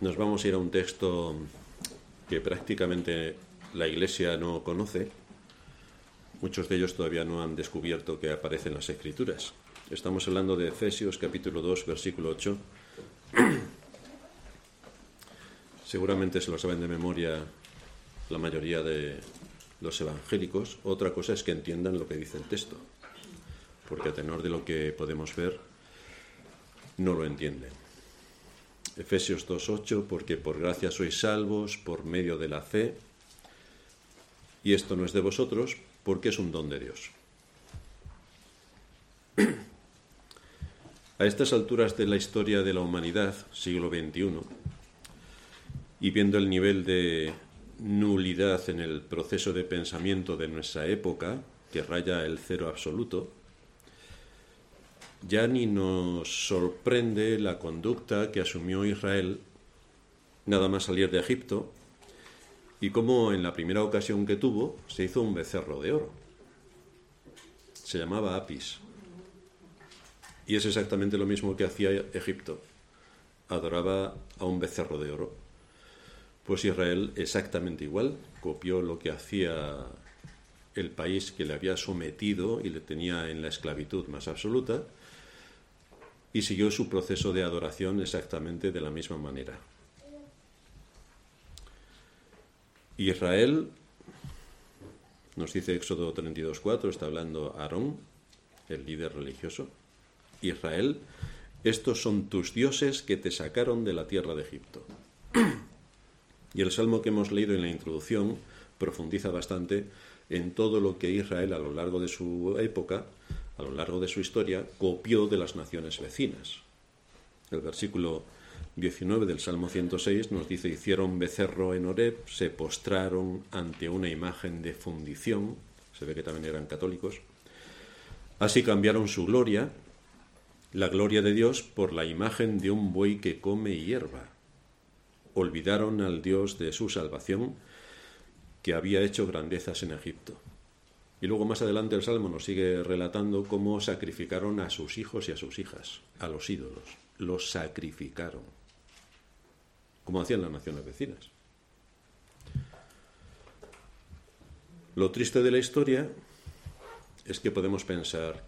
nos vamos a ir a un texto que prácticamente la Iglesia no conoce. Muchos de ellos todavía no han descubierto que aparece en las Escrituras. Estamos hablando de Efesios capítulo 2, versículo 8. Seguramente se lo saben de memoria la mayoría de los evangélicos. Otra cosa es que entiendan lo que dice el texto, porque a tenor de lo que podemos ver, no lo entienden. Efesios 2.8, porque por gracia sois salvos por medio de la fe, y esto no es de vosotros, porque es un don de Dios. A estas alturas de la historia de la humanidad, siglo XXI, y viendo el nivel de nulidad en el proceso de pensamiento de nuestra época, que raya el cero absoluto, ya ni nos sorprende la conducta que asumió Israel nada más salir de Egipto y cómo en la primera ocasión que tuvo se hizo un becerro de oro. Se llamaba Apis. Y es exactamente lo mismo que hacía Egipto. Adoraba a un becerro de oro. Pues Israel exactamente igual, copió lo que hacía el país que le había sometido y le tenía en la esclavitud más absoluta y siguió su proceso de adoración exactamente de la misma manera. Israel, nos dice Éxodo 32.4, está hablando Aarón, el líder religioso. Israel, estos son tus dioses que te sacaron de la tierra de Egipto. Y el salmo que hemos leído en la introducción profundiza bastante en todo lo que Israel a lo largo de su época, a lo largo de su historia, copió de las naciones vecinas. El versículo 19 del Salmo 106 nos dice, hicieron becerro en Oreb, se postraron ante una imagen de fundición, se ve que también eran católicos, así cambiaron su gloria, la gloria de Dios, por la imagen de un buey que come hierba olvidaron al Dios de su salvación, que había hecho grandezas en Egipto. Y luego más adelante el Salmo nos sigue relatando cómo sacrificaron a sus hijos y a sus hijas, a los ídolos. Los sacrificaron, como hacían las naciones vecinas. Lo triste de la historia es que podemos pensar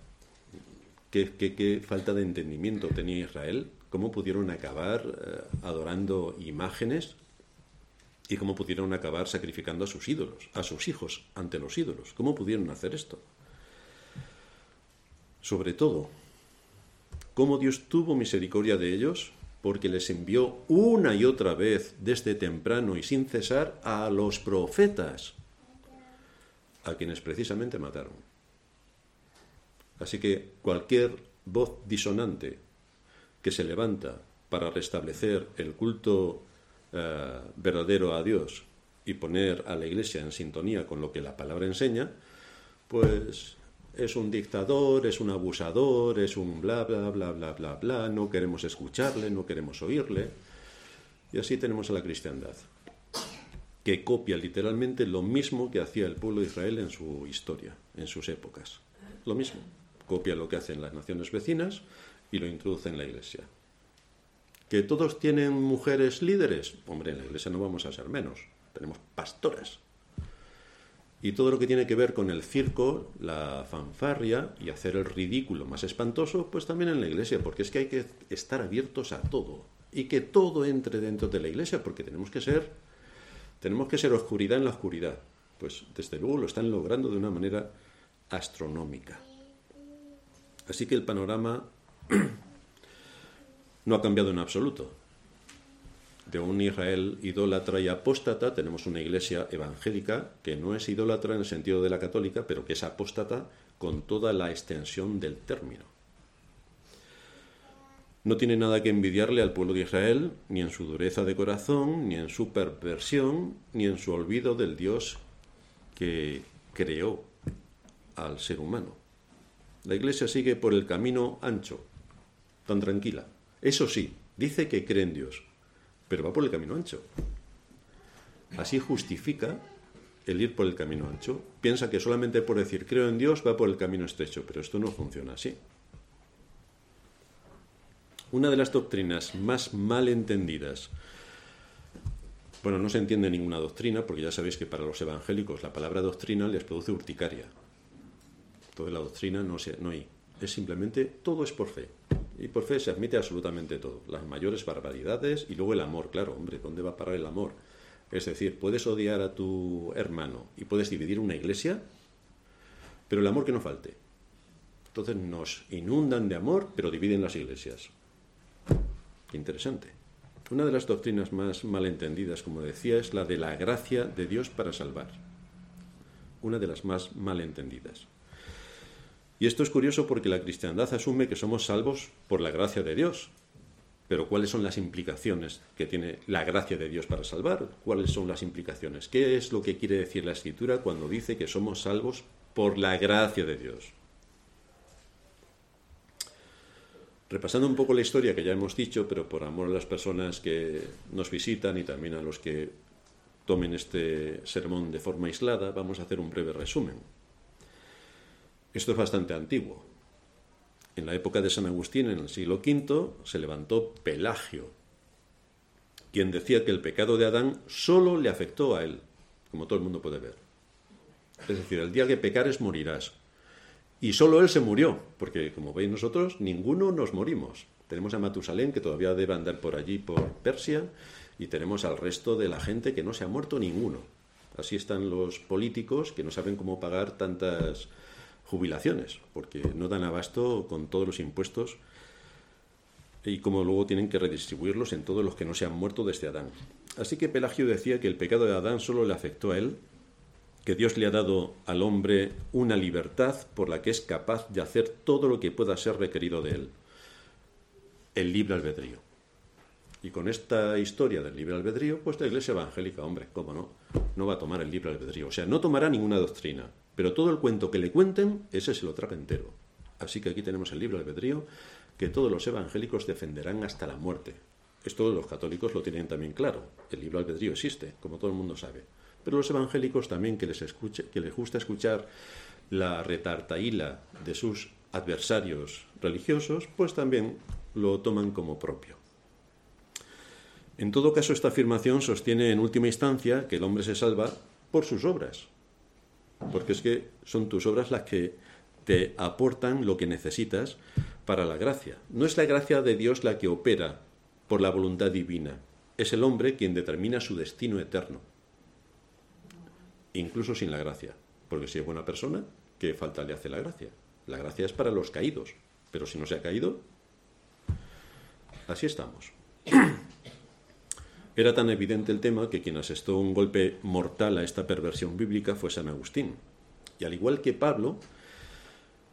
qué, qué falta de entendimiento tenía Israel cómo pudieron acabar eh, adorando imágenes y cómo pudieron acabar sacrificando a sus ídolos, a sus hijos ante los ídolos. ¿Cómo pudieron hacer esto? Sobre todo, cómo Dios tuvo misericordia de ellos porque les envió una y otra vez desde temprano y sin cesar a los profetas, a quienes precisamente mataron. Así que cualquier voz disonante que se levanta para restablecer el culto eh, verdadero a Dios y poner a la Iglesia en sintonía con lo que la palabra enseña, pues es un dictador, es un abusador, es un bla, bla, bla, bla, bla, bla, no queremos escucharle, no queremos oírle. Y así tenemos a la cristiandad, que copia literalmente lo mismo que hacía el pueblo de Israel en su historia, en sus épocas. Lo mismo. Copia lo que hacen las naciones vecinas, y lo introduce en la iglesia. ¿Que todos tienen mujeres líderes? Hombre, en la iglesia no vamos a ser menos. Tenemos pastoras. Y todo lo que tiene que ver con el circo, la fanfarria y hacer el ridículo más espantoso, pues también en la iglesia, porque es que hay que estar abiertos a todo y que todo entre dentro de la iglesia, porque tenemos que ser tenemos que ser oscuridad en la oscuridad. Pues desde luego lo están logrando de una manera astronómica. Así que el panorama no ha cambiado en absoluto. De un Israel idólatra y apóstata tenemos una iglesia evangélica que no es idólatra en el sentido de la católica, pero que es apóstata con toda la extensión del término. No tiene nada que envidiarle al pueblo de Israel, ni en su dureza de corazón, ni en su perversión, ni en su olvido del Dios que creó al ser humano. La iglesia sigue por el camino ancho, tan tranquila. Eso sí, dice que cree en Dios, pero va por el camino ancho. Así justifica el ir por el camino ancho. Piensa que solamente por decir creo en Dios va por el camino estrecho, pero esto no funciona así. Una de las doctrinas más mal entendidas Bueno, no se entiende ninguna doctrina, porque ya sabéis que para los evangélicos la palabra doctrina les produce urticaria. Toda la doctrina no, se, no hay. Es simplemente todo es por fe. Y por fe se admite absolutamente todo. Las mayores barbaridades y luego el amor. Claro, hombre, ¿dónde va a parar el amor? Es decir, puedes odiar a tu hermano y puedes dividir una iglesia, pero el amor que no falte. Entonces nos inundan de amor, pero dividen las iglesias. Interesante. Una de las doctrinas más malentendidas, como decía, es la de la gracia de Dios para salvar. Una de las más malentendidas. Y esto es curioso porque la cristiandad asume que somos salvos por la gracia de Dios. Pero ¿cuáles son las implicaciones que tiene la gracia de Dios para salvar? ¿Cuáles son las implicaciones? ¿Qué es lo que quiere decir la Escritura cuando dice que somos salvos por la gracia de Dios? Repasando un poco la historia que ya hemos dicho, pero por amor a las personas que nos visitan y también a los que tomen este sermón de forma aislada, vamos a hacer un breve resumen. Esto es bastante antiguo. En la época de San Agustín, en el siglo V, se levantó Pelagio, quien decía que el pecado de Adán solo le afectó a él, como todo el mundo puede ver. Es decir, el día que pecares morirás. Y solo él se murió, porque como veis nosotros, ninguno nos morimos. Tenemos a Matusalén, que todavía debe andar por allí, por Persia, y tenemos al resto de la gente que no se ha muerto ninguno. Así están los políticos que no saben cómo pagar tantas jubilaciones, porque no dan abasto con todos los impuestos y como luego tienen que redistribuirlos en todos los que no se han muerto desde Adán. Así que Pelagio decía que el pecado de Adán solo le afectó a él, que Dios le ha dado al hombre una libertad por la que es capaz de hacer todo lo que pueda ser requerido de él. El libre albedrío. Y con esta historia del libre albedrío, pues la iglesia evangélica, hombre, cómo no, no va a tomar el libre albedrío. O sea, no tomará ninguna doctrina, pero todo el cuento que le cuenten, ese se lo traga entero. Así que aquí tenemos el libro albedrío que todos los evangélicos defenderán hasta la muerte. Esto los católicos lo tienen también claro. El libro albedrío existe, como todo el mundo sabe. Pero los evangélicos también que les, escuche, que les gusta escuchar la retartaíla de sus adversarios religiosos, pues también lo toman como propio. En todo caso, esta afirmación sostiene en última instancia que el hombre se salva por sus obras, porque es que son tus obras las que te aportan lo que necesitas para la gracia. No es la gracia de Dios la que opera por la voluntad divina, es el hombre quien determina su destino eterno, incluso sin la gracia, porque si es buena persona, ¿qué falta le hace la gracia? La gracia es para los caídos, pero si no se ha caído, así estamos. Era tan evidente el tema que quien asestó un golpe mortal a esta perversión bíblica fue San Agustín. Y al igual que Pablo,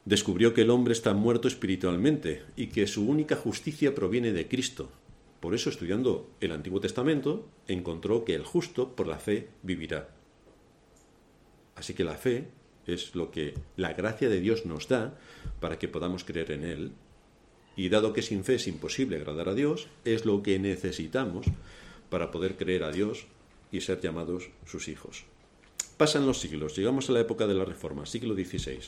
descubrió que el hombre está muerto espiritualmente y que su única justicia proviene de Cristo. Por eso, estudiando el Antiguo Testamento, encontró que el justo por la fe vivirá. Así que la fe es lo que la gracia de Dios nos da para que podamos creer en Él. Y dado que sin fe es imposible agradar a Dios, es lo que necesitamos para poder creer a Dios y ser llamados sus hijos. Pasan los siglos, llegamos a la época de la Reforma, siglo XVI.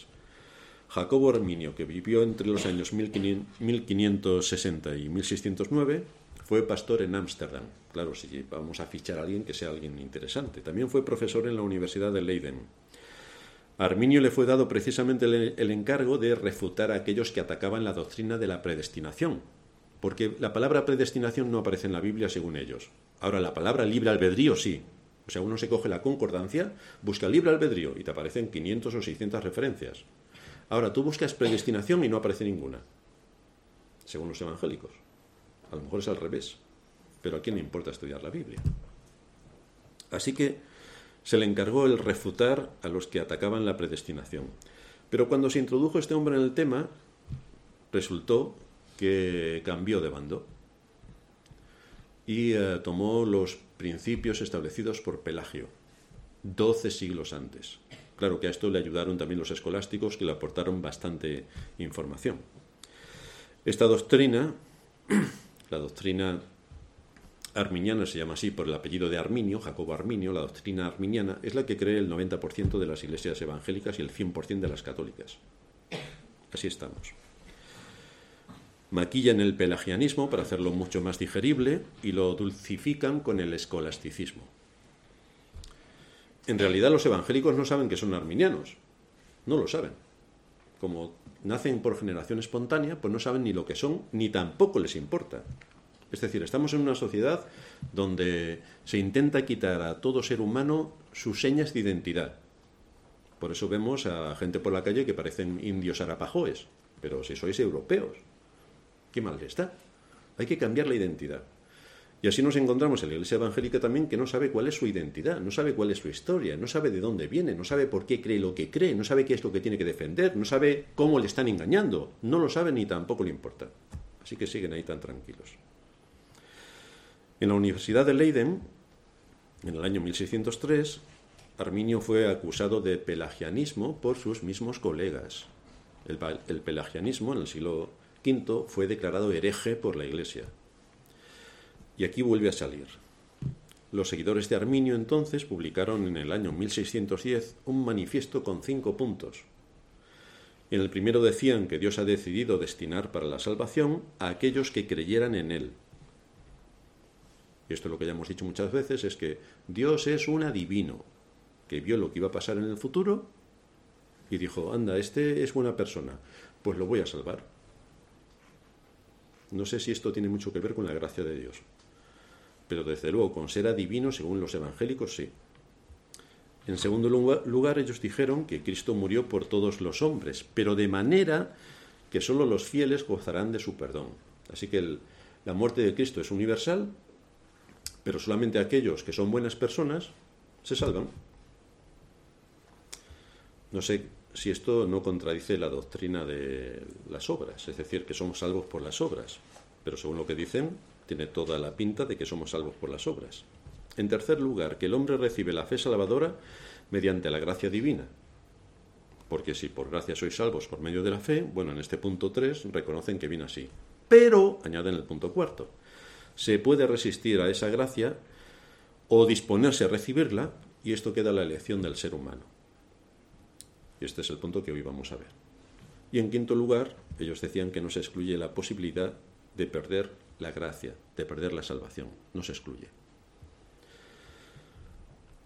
Jacobo Arminio, que vivió entre los años 1560 y 1609, fue pastor en Ámsterdam. Claro, si vamos a fichar a alguien que sea alguien interesante. También fue profesor en la Universidad de Leiden. Arminio le fue dado precisamente el encargo de refutar a aquellos que atacaban la doctrina de la predestinación, porque la palabra predestinación no aparece en la Biblia según ellos. Ahora, la palabra libre albedrío sí. O sea, uno se coge la concordancia, busca libre albedrío y te aparecen 500 o 600 referencias. Ahora, tú buscas predestinación y no aparece ninguna, según los evangélicos. A lo mejor es al revés, pero a quién le importa estudiar la Biblia. Así que se le encargó el refutar a los que atacaban la predestinación. Pero cuando se introdujo este hombre en el tema, resultó que cambió de bando y eh, tomó los principios establecidos por Pelagio, doce siglos antes. Claro que a esto le ayudaron también los escolásticos que le aportaron bastante información. Esta doctrina, la doctrina arminiana se llama así por el apellido de Arminio, Jacobo Arminio, la doctrina arminiana, es la que cree el 90% de las iglesias evangélicas y el 100% de las católicas. Así estamos. Maquillan el pelagianismo para hacerlo mucho más digerible y lo dulcifican con el escolasticismo. En realidad los evangélicos no saben que son arminianos, no lo saben. Como nacen por generación espontánea, pues no saben ni lo que son, ni tampoco les importa. Es decir, estamos en una sociedad donde se intenta quitar a todo ser humano sus señas de identidad. Por eso vemos a gente por la calle que parecen indios arapajoes, pero si sois europeos, qué mal está. Hay que cambiar la identidad. Y así nos encontramos en la iglesia evangélica también que no sabe cuál es su identidad, no sabe cuál es su historia, no sabe de dónde viene, no sabe por qué cree lo que cree, no sabe qué es lo que tiene que defender, no sabe cómo le están engañando, no lo sabe ni tampoco le importa. Así que siguen ahí tan tranquilos. En la Universidad de Leiden, en el año 1603, Arminio fue acusado de pelagianismo por sus mismos colegas. El, el pelagianismo en el siglo V fue declarado hereje por la Iglesia. Y aquí vuelve a salir. Los seguidores de Arminio entonces publicaron en el año 1610 un manifiesto con cinco puntos. En el primero decían que Dios ha decidido destinar para la salvación a aquellos que creyeran en Él. Y esto es lo que ya hemos dicho muchas veces, es que Dios es un adivino, que vio lo que iba a pasar en el futuro y dijo, anda, este es buena persona, pues lo voy a salvar. No sé si esto tiene mucho que ver con la gracia de Dios pero desde luego con ser adivino, según los evangélicos, sí. En segundo lugar, ellos dijeron que Cristo murió por todos los hombres, pero de manera que sólo los fieles gozarán de su perdón. Así que la muerte de Cristo es universal, pero solamente aquellos que son buenas personas se salvan. No sé si esto no contradice la doctrina de las obras, es decir, que somos salvos por las obras, pero según lo que dicen, tiene toda la pinta de que somos salvos por las obras. En tercer lugar, que el hombre recibe la fe salvadora mediante la gracia divina. Porque si por gracia sois salvos por medio de la fe, bueno, en este punto 3 reconocen que viene así. Pero, añaden el punto cuarto, se puede resistir a esa gracia o disponerse a recibirla y esto queda la elección del ser humano. Y este es el punto que hoy vamos a ver. Y en quinto lugar, ellos decían que no se excluye la posibilidad de perder la gracia, de perder la salvación. No se excluye.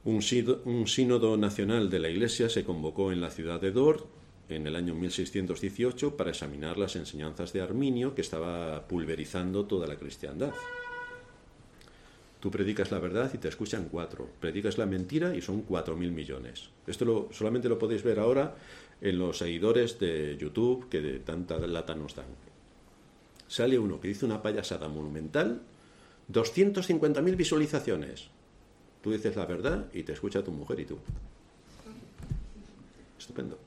Un, sínodo nacional de la Iglesia se convocó en la ciudad de Dort en el año 1618 para examinar las enseñanzas de Arminio que estaba pulverizando toda la cristiandad. Tú predicas la verdad y te escuchan cuatro. Predicas la mentira y son cuatro mil millones. Esto solamente lo podéis ver ahora en los seguidores de YouTube que de tanta lata nos dan sale uno que dice una payasada monumental, 250.000 visualizaciones. Tú dices la verdad y te escucha tu mujer y tú. Estupendo.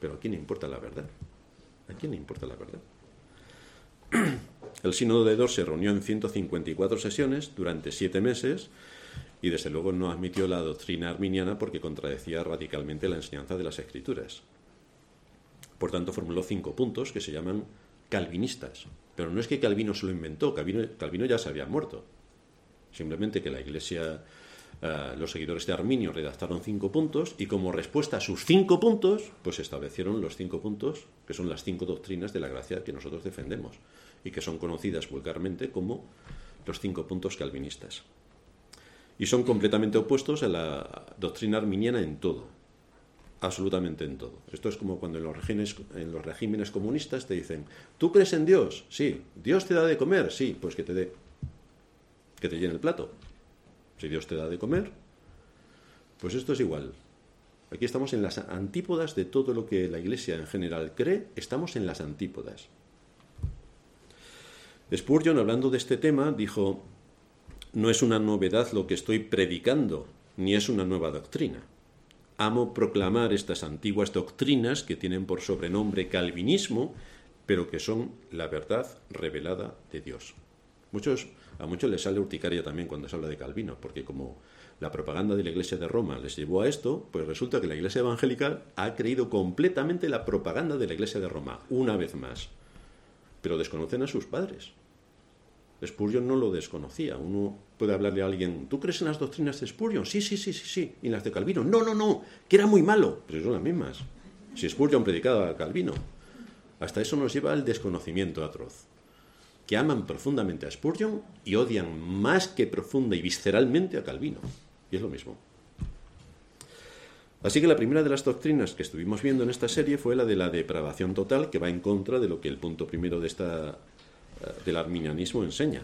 Pero ¿a quién le importa la verdad? ¿A quién le importa la verdad? El sínodo de Dor se reunió en 154 sesiones durante siete meses y desde luego no admitió la doctrina arminiana porque contradecía radicalmente la enseñanza de las escrituras. Por tanto, formuló cinco puntos que se llaman calvinistas. Pero no es que Calvino se lo inventó, Calvino, ya se había muerto. Simplemente que la Iglesia, eh, los seguidores de Arminio redactaron cinco puntos y como respuesta a sus cinco puntos, pues establecieron los cinco puntos, que son las cinco doctrinas de la gracia que nosotros defendemos y que son conocidas vulgarmente como los cinco puntos calvinistas. Y son completamente opuestos a la doctrina arminiana en todo absolutamente en todo. Esto es como cuando en los, regímenes, en los regímenes comunistas te dicen, ¿tú crees en Dios? Sí. ¿Dios te da de comer? Sí, pues que te dé. Que te llene el plato. Si Dios te da de comer, pues esto es igual. Aquí estamos en las antípodas de todo lo que la Iglesia en general cree, estamos en las antípodas. Spurgeon, hablando de este tema, dijo, no es una novedad lo que estoy predicando, ni es una nueva doctrina amo proclamar estas antiguas doctrinas que tienen por sobrenombre calvinismo, pero que son la verdad revelada de Dios. Muchos, a muchos les sale urticaria también cuando se habla de Calvino, porque como la propaganda de la Iglesia de Roma les llevó a esto, pues resulta que la Iglesia evangélica ha creído completamente la propaganda de la Iglesia de Roma, una vez más. Pero desconocen a sus padres. Spurgeon no lo desconocía. Uno puede hablarle a alguien, ¿tú crees en las doctrinas de Spurgeon? Sí, sí, sí, sí, sí. ¿Y en las de Calvino? No, no, no, que era muy malo. Pero son las mismas. Si Spurgeon predicaba a Calvino. Hasta eso nos lleva al desconocimiento atroz. que aman profundamente a Spurgeon y odian más que profunda y visceralmente a Calvino. Y es lo mismo. Así que la primera de las doctrinas que estuvimos viendo en esta serie fue la de la depravación total, que va en contra de lo que el punto primero de esta, eh, del arminianismo enseña.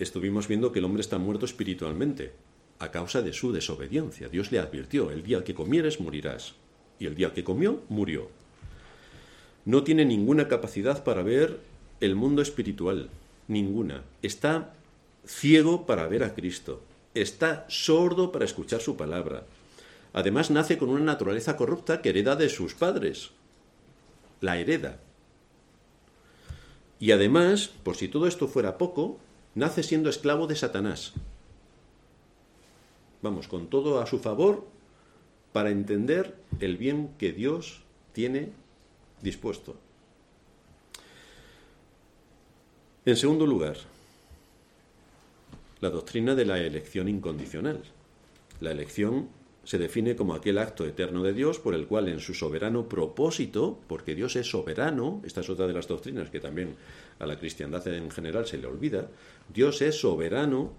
Estuvimos viendo que el hombre está muerto espiritualmente a causa de su desobediencia. Dios le advirtió, el día que comieres morirás. Y el día que comió, murió. No tiene ninguna capacidad para ver el mundo espiritual, ninguna. Está ciego para ver a Cristo. Está sordo para escuchar su palabra. Además nace con una naturaleza corrupta que hereda de sus padres. La hereda. Y además, por si todo esto fuera poco, nace siendo esclavo de Satanás. Vamos, con todo a su favor para entender el bien que Dios tiene dispuesto. En segundo lugar, la doctrina de la elección incondicional. La elección se define como aquel acto eterno de Dios por el cual en su soberano propósito, porque Dios es soberano, esta es otra de las doctrinas que también a la cristiandad en general se le olvida, Dios es soberano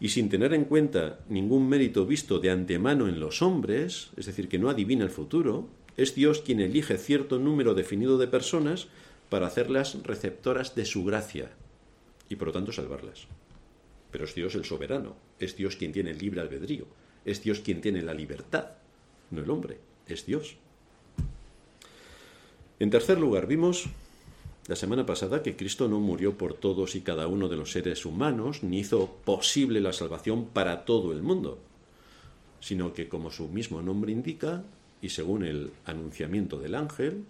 y sin tener en cuenta ningún mérito visto de antemano en los hombres, es decir, que no adivina el futuro, es Dios quien elige cierto número definido de personas para hacerlas receptoras de su gracia y por lo tanto salvarlas. Pero es Dios el soberano, es Dios quien tiene el libre albedrío. Es Dios quien tiene la libertad, no el hombre, es Dios. En tercer lugar, vimos la semana pasada que Cristo no murió por todos y cada uno de los seres humanos, ni hizo posible la salvación para todo el mundo, sino que, como su mismo nombre indica, y según el anunciamiento del ángel,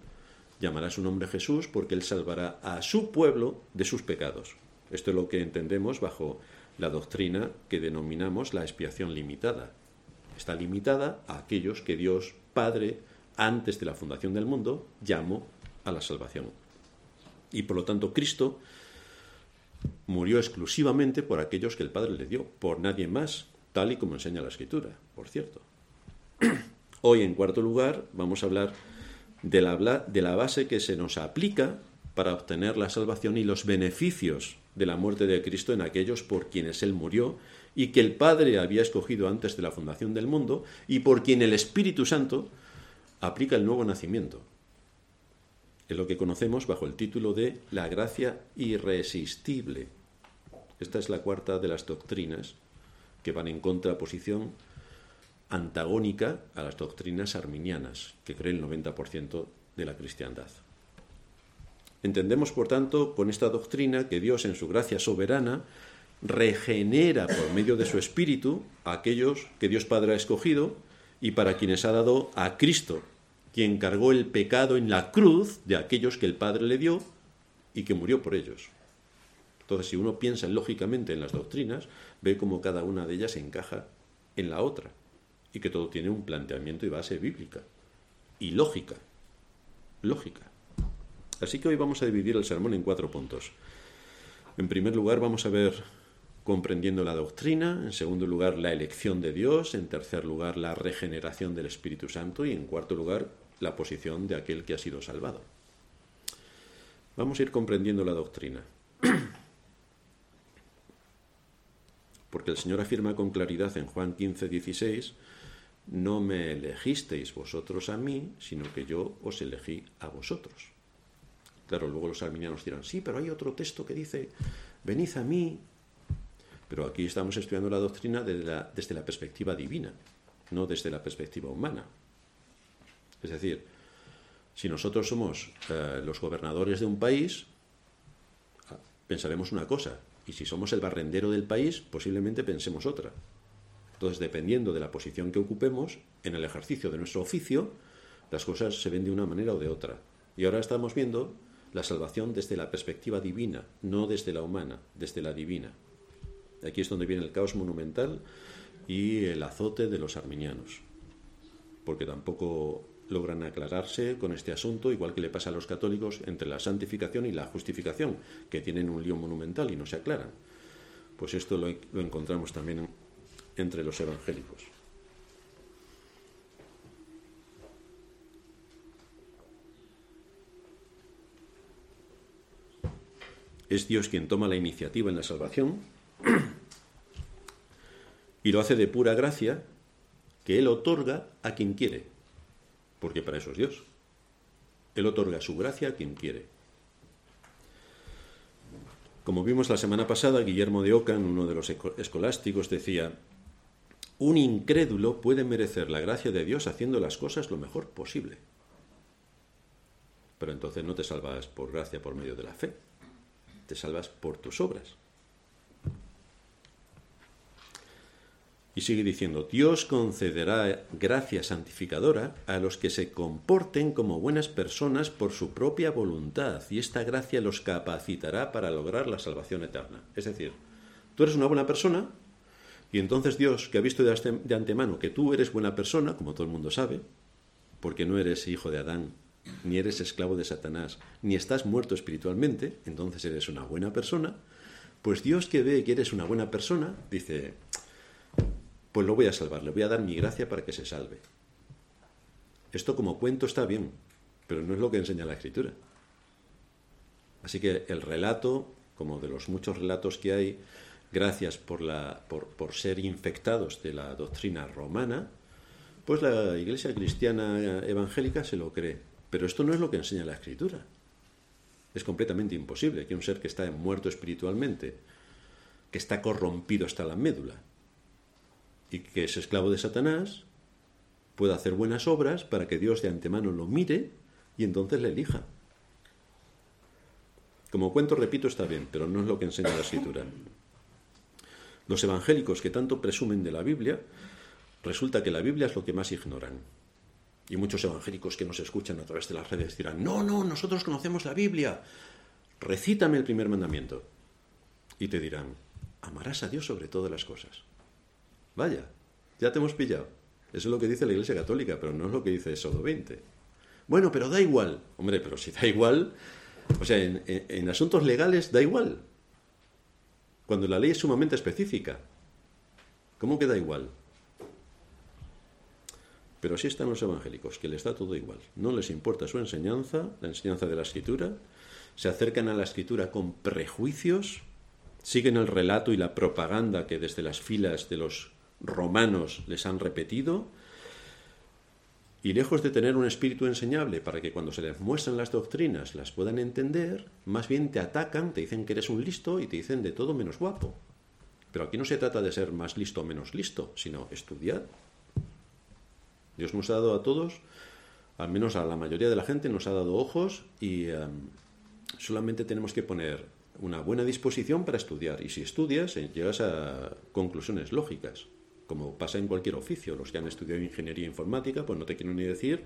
llamará su nombre Jesús porque él salvará a su pueblo de sus pecados. Esto es lo que entendemos bajo la doctrina que denominamos la expiación limitada, está limitada a aquellos que Dios Padre, antes de la fundación del mundo, llamó a la salvación. Y por lo tanto Cristo murió exclusivamente por aquellos que el Padre le dio, por nadie más, tal y como enseña la Escritura, por cierto. Hoy, en cuarto lugar, vamos a hablar de la, de la base que se nos aplica para obtener la salvación y los beneficios de la muerte de Cristo en aquellos por quienes Él murió y que el Padre había escogido antes de la fundación del mundo y por quien el Espíritu Santo aplica el nuevo nacimiento. Es lo que conocemos bajo el título de la gracia irresistible. Esta es la cuarta de las doctrinas que van en contraposición antagónica a las doctrinas arminianas, que creen el 90% de la cristiandad. Entendemos, por tanto, con esta doctrina que Dios, en su gracia soberana, regenera por medio de su Espíritu a aquellos que Dios Padre ha escogido y para quienes ha dado a Cristo, quien cargó el pecado en la cruz de aquellos que el Padre le dio y que murió por ellos. Entonces, si uno piensa lógicamente en las doctrinas, ve cómo cada una de ellas encaja en la otra y que todo tiene un planteamiento y base bíblica y lógica. Lógica. Así que hoy vamos a dividir el sermón en cuatro puntos. En primer lugar, vamos a ver comprendiendo la doctrina, en segundo lugar la elección de Dios, en tercer lugar la regeneración del Espíritu Santo y en cuarto lugar la posición de aquel que ha sido salvado. Vamos a ir comprendiendo la doctrina. Porque el Señor afirma con claridad en Juan 15, 16, no me elegisteis vosotros a mí, sino que yo os elegí a vosotros. Claro, luego los arminianos dirán, sí, pero hay otro texto que dice, venid a mí pero aquí estamos estudiando la doctrina desde la, perspectiva divina, no desde la perspectiva humana. Es decir, si nosotros somos eh, los gobernadores de un país, ah, pensaremos una cosa, y si somos el barrendero del país, posiblemente pensemos otra. Entonces, dependiendo de la posición que ocupemos en el ejercicio de nuestro oficio, las cosas se ven de una manera o de otra. Y ahora estamos viendo la salvación desde la perspectiva divina, no desde la humana, desde la divina. Aquí es donde viene el caos monumental y el azote de los arminianos, porque tampoco logran aclararse con este asunto, igual que le pasa a los católicos entre la santificación y la justificación, que tienen un lío monumental y no se aclaran. Pues esto lo, encontramos también entre los evangélicos. Es Dios quien toma la iniciativa en la salvación y lo hace de pura gracia que Él otorga a quien quiere, porque para eso es Dios. Él otorga su gracia a quien quiere. Como vimos la semana pasada, Guillermo de Ockham, uno de los escolásticos, decía, un incrédulo puede merecer la gracia de Dios haciendo las cosas lo mejor posible. Pero entonces no te salvas por gracia por medio de la fe, te salvas por tus obras. Y sigue diciendo, Dios concederá gracia santificadora a los que se comporten como buenas personas por su propia voluntad, y esta gracia los capacitará para lograr la salvación eterna. Es decir, tú eres una buena persona, y entonces Dios, que ha visto de antemano que tú eres buena persona, como todo el mundo sabe, porque no eres hijo de Adán, ni eres esclavo de Satanás, ni estás muerto espiritualmente, entonces eres una buena persona, pues Dios que ve que eres una buena persona, dice, pues lo voy a salvar, le voy a dar mi gracia para que se salve. Esto como cuento está bien, pero no es lo que enseña la escritura. Así que el relato, como de los muchos relatos que hay, gracias por, por ser infectados de la doctrina romana, pues la iglesia cristiana evangélica se lo cree. Pero esto no es lo que enseña la escritura. Es completamente imposible que un ser que está muerto espiritualmente, que está corrompido hasta la médula, y que es esclavo de Satanás, pueda hacer buenas obras para que Dios de antemano lo mire y entonces le elija. Como cuento, repito, está bien, pero no es lo que enseña la escritura. Los evangélicos que tanto presumen de la Biblia, resulta que la Biblia es lo que más ignoran. Y muchos evangélicos que nos escuchan a través de las redes dirán, no, no, nosotros conocemos la Biblia, recítame el primer mandamiento. Y te dirán, amarás a Dios sobre todas las cosas. Vaya, ya te hemos pillado. Eso es lo que dice la Iglesia Católica, pero no es lo que dice Sodo 20. Bueno, pero da igual. Hombre, pero si da igual, o sea, en, asuntos legales da igual. Cuando la ley es sumamente específica. ¿Cómo que da igual? Pero así están los evangélicos, que les da todo igual. No les importa su enseñanza, la enseñanza de la escritura. Se acercan a la escritura con prejuicios, siguen el relato y la propaganda que desde las filas de los romanos les han repetido, y lejos de tener un espíritu enseñable para que cuando se les muestran las doctrinas las puedan entender, más bien te atacan, te dicen que eres un listo y te dicen de todo menos guapo. Pero aquí no se trata de ser más listo o menos listo, sino estudiar. Dios nos ha dado a todos, al menos a la mayoría de la gente, nos ha dado ojos y em, solamente tenemos que poner una buena disposición para estudiar. Y si estudias, eh, llegas a conclusiones lógicas como pasa en cualquier oficio. Los que han estudiado ingeniería informática, pues no te quiero ni decir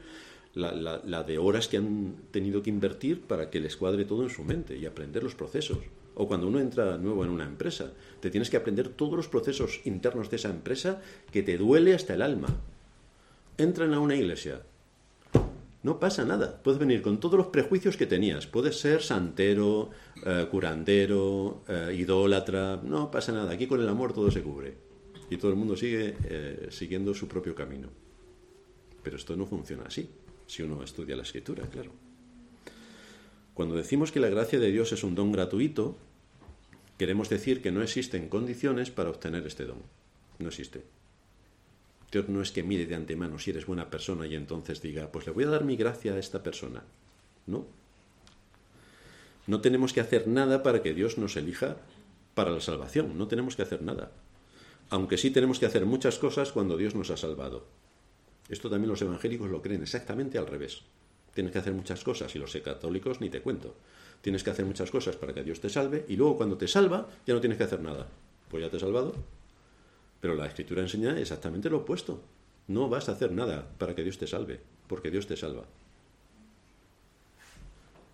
la, de horas que han tenido que invertir para que les cuadre todo en su mente y aprender los procesos. O cuando uno entra nuevo en una empresa, te tienes que aprender todos los procesos internos de esa empresa que te duele hasta el alma. Entran a una iglesia. No pasa nada. Puedes venir con todos los prejuicios que tenías. Puedes ser santero, eh, curandero, eh, idólatra. No pasa nada. Aquí con el amor todo se cubre y todo el mundo sigue eh, siguiendo su propio camino. Pero esto no funciona así, si uno estudia la escritura, claro. Cuando decimos que la gracia de Dios es un don gratuito, queremos decir que no existen condiciones para obtener este don. No existe. Dios no es que mire de antemano si eres buena persona y entonces diga, pues le voy a dar mi gracia a esta persona. No. No tenemos que hacer nada para que Dios nos elija para la salvación. No tenemos que hacer nada aunque sí tenemos que hacer muchas cosas cuando Dios nos ha salvado. Esto también los evangélicos lo creen exactamente al revés. Tienes que hacer muchas cosas, y los católicos ni te cuento. Tienes que hacer muchas cosas para que Dios te salve, y luego cuando te salva ya no tienes que hacer nada. Pues ya te he salvado. Pero la escritura enseña exactamente lo opuesto. No vas a hacer nada para que Dios te salve, porque Dios te salva.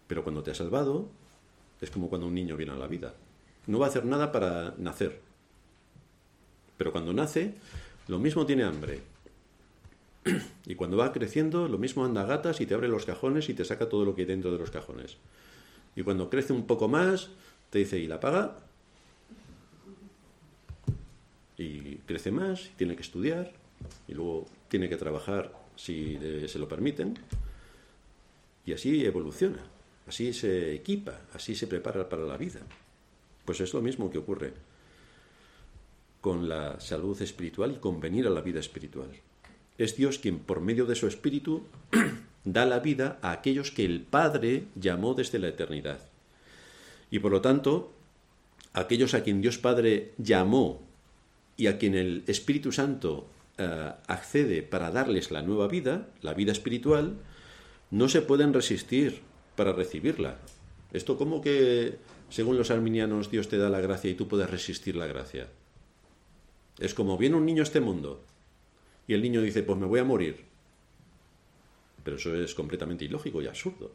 Pero cuando te ha salvado, es como cuando un niño viene a la vida. No va a hacer nada para nacer, pero cuando nace, lo mismo tiene hambre. Y cuando va creciendo, lo mismo anda a gatas y te abre los cajones y te saca todo lo que hay dentro de los cajones. Y cuando crece un poco más, te dice, ¿y la paga? Y crece más, tiene que estudiar, y luego tiene que trabajar si se lo permiten. Y así evoluciona. así se equipa, así se prepara para la vida. Pues es lo mismo que ocurre con la salud espiritual y con venir a la vida espiritual. Es Dios quien, por medio de su espíritu, da la vida a aquellos que el Padre llamó desde la eternidad. Y por lo tanto, aquellos a quien Dios Padre llamó y a quien el Espíritu Santo eh, accede para darles la nueva vida, la vida espiritual, no se pueden resistir para recibirla. Esto como que, según los arminianos, Dios te da la gracia y tú puedes resistir la gracia. Es como viene un niño a este mundo y el niño dice, pues me voy a morir. Pero eso es completamente ilógico y absurdo.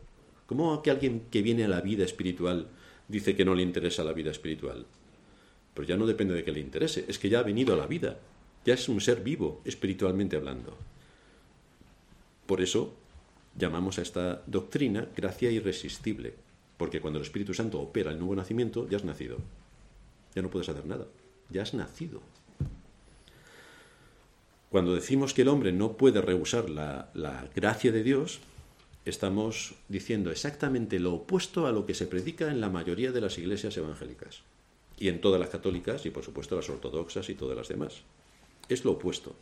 ¿Cómo que alguien que viene a la vida espiritual dice que no le interesa la vida espiritual? Pero ya no depende de que le interese, es que ya ha venido a la vida, ya es un ser vivo, espiritualmente hablando. Por eso llamamos a esta doctrina gracia irresistible, porque cuando el Espíritu Santo opera el nuevo nacimiento, ya has nacido. Ya no puedes hacer nada, ya has nacido. Cuando decimos que el hombre no puede rehusar la, la gracia de Dios, estamos diciendo exactamente lo opuesto a lo que se predica en la mayoría de las iglesias evangélicas, y en todas las católicas, y por supuesto las ortodoxas y todas las demás. Es lo opuesto.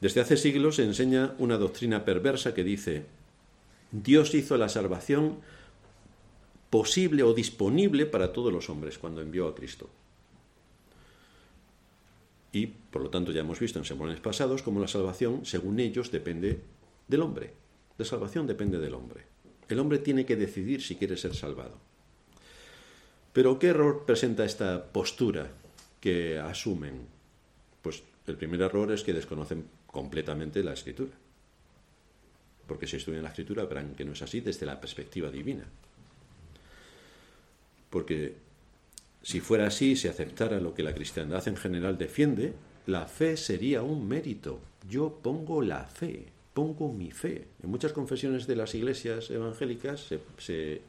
Desde hace siglos se enseña una doctrina perversa que dice, Dios hizo la salvación posible o disponible para todos los hombres cuando envió a Cristo. Y, por lo tanto, ya hemos visto en sermones pasados cómo la salvación, según ellos, depende del hombre. La salvación depende del hombre. El hombre tiene que decidir si quiere ser salvado. Pero ¿qué error presenta esta postura que asumen? Pues el primer error es que desconocen completamente la escritura. Porque si estudian la escritura verán que no es así desde la perspectiva divina. Porque si fuera así, si aceptara lo que la cristiandad en general defiende, la fe sería un mérito. Yo pongo la fe, pongo mi fe. En muchas confesiones de las iglesias evangélicas se,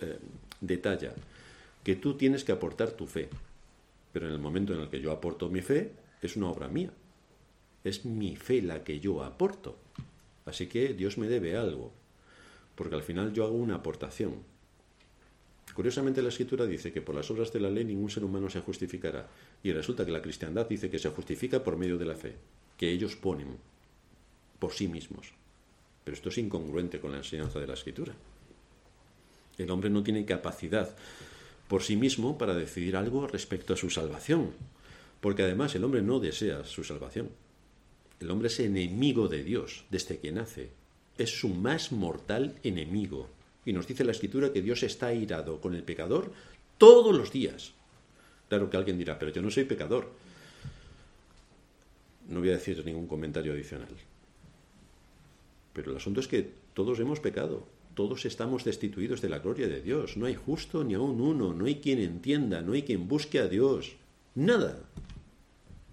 eh, detalla que tú tienes que aportar tu fe. Pero en el momento en el que yo aporto mi fe, es una obra mía. Es mi fe la que yo aporto. Así que Dios me debe algo. Porque al final yo hago una aportación. Curiosamente la escritura dice que por las obras de la ley ningún ser humano se justificará. Y resulta que la cristiandad dice que se justifica por medio de la fe, que ellos ponen por sí mismos. Pero esto es incongruente con la enseñanza de la escritura. El hombre no tiene capacidad por sí mismo para decidir algo respecto a su salvación, porque además el hombre no desea su salvación. El hombre es enemigo de Dios desde que nace. Es su más mortal enemigo. Y nos dice la escritura que Dios está airado con el pecador todos los días. Claro que alguien dirá, pero yo no soy pecador. No voy a decir ningún comentario adicional. Pero el asunto es que todos hemos pecado, todos estamos destituidos de la gloria de Dios. No hay justo ni aún uno, no hay quien entienda, no hay quien busque a Dios. Nada.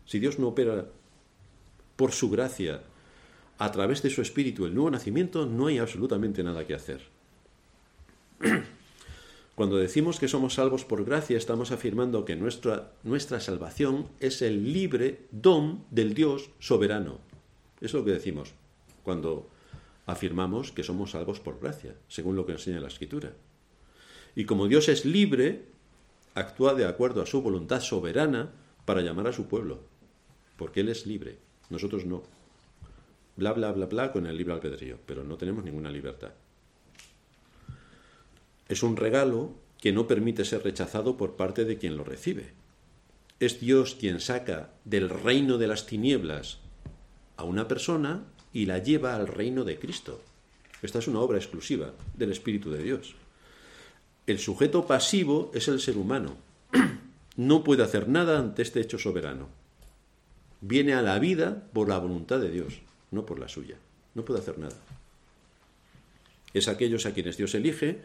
Si Dios no opera por su gracia a través de su espíritu el nuevo nacimiento, no hay absolutamente nada que hacer. Cuando decimos que somos salvos por gracia, estamos afirmando que nuestra, nuestra salvación es el libre don del Dios soberano. Es lo que decimos cuando afirmamos que somos salvos por gracia, según lo que enseña la Escritura. Y como Dios es libre, actúa de acuerdo a su voluntad soberana para llamar a su pueblo, porque Él es libre, nosotros no. Bla, bla, bla, bla con el libre albedrío, pero no tenemos ninguna libertad. Es un regalo que no permite ser rechazado por parte de quien lo recibe. Es Dios quien saca del reino de las tinieblas a una persona y la lleva al reino de Cristo. Esta es una obra exclusiva del Espíritu de Dios. El sujeto pasivo es el ser humano. No puede hacer nada ante este hecho soberano. Viene a la vida por la voluntad de Dios, no por la suya. No puede hacer nada. Es aquellos a quienes Dios elige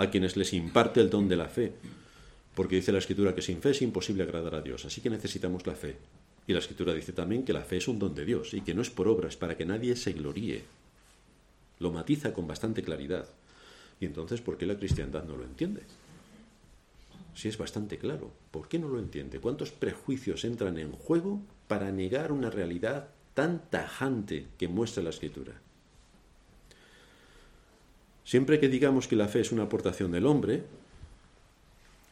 a quienes les imparte el don de la fe, porque dice la Escritura que sin fe es imposible agradar a Dios, así que necesitamos la fe. Y la Escritura dice también que la fe es un don de Dios y que no es por obras para que nadie se gloríe. Lo matiza con bastante claridad. Y entonces, ¿por qué la cristiandad no lo entiende? Si es bastante claro, ¿por qué no lo entiende? ¿Cuántos prejuicios entran en juego para negar una realidad tan tajante que muestra la Escritura? Siempre que digamos que la fe es una aportación del hombre,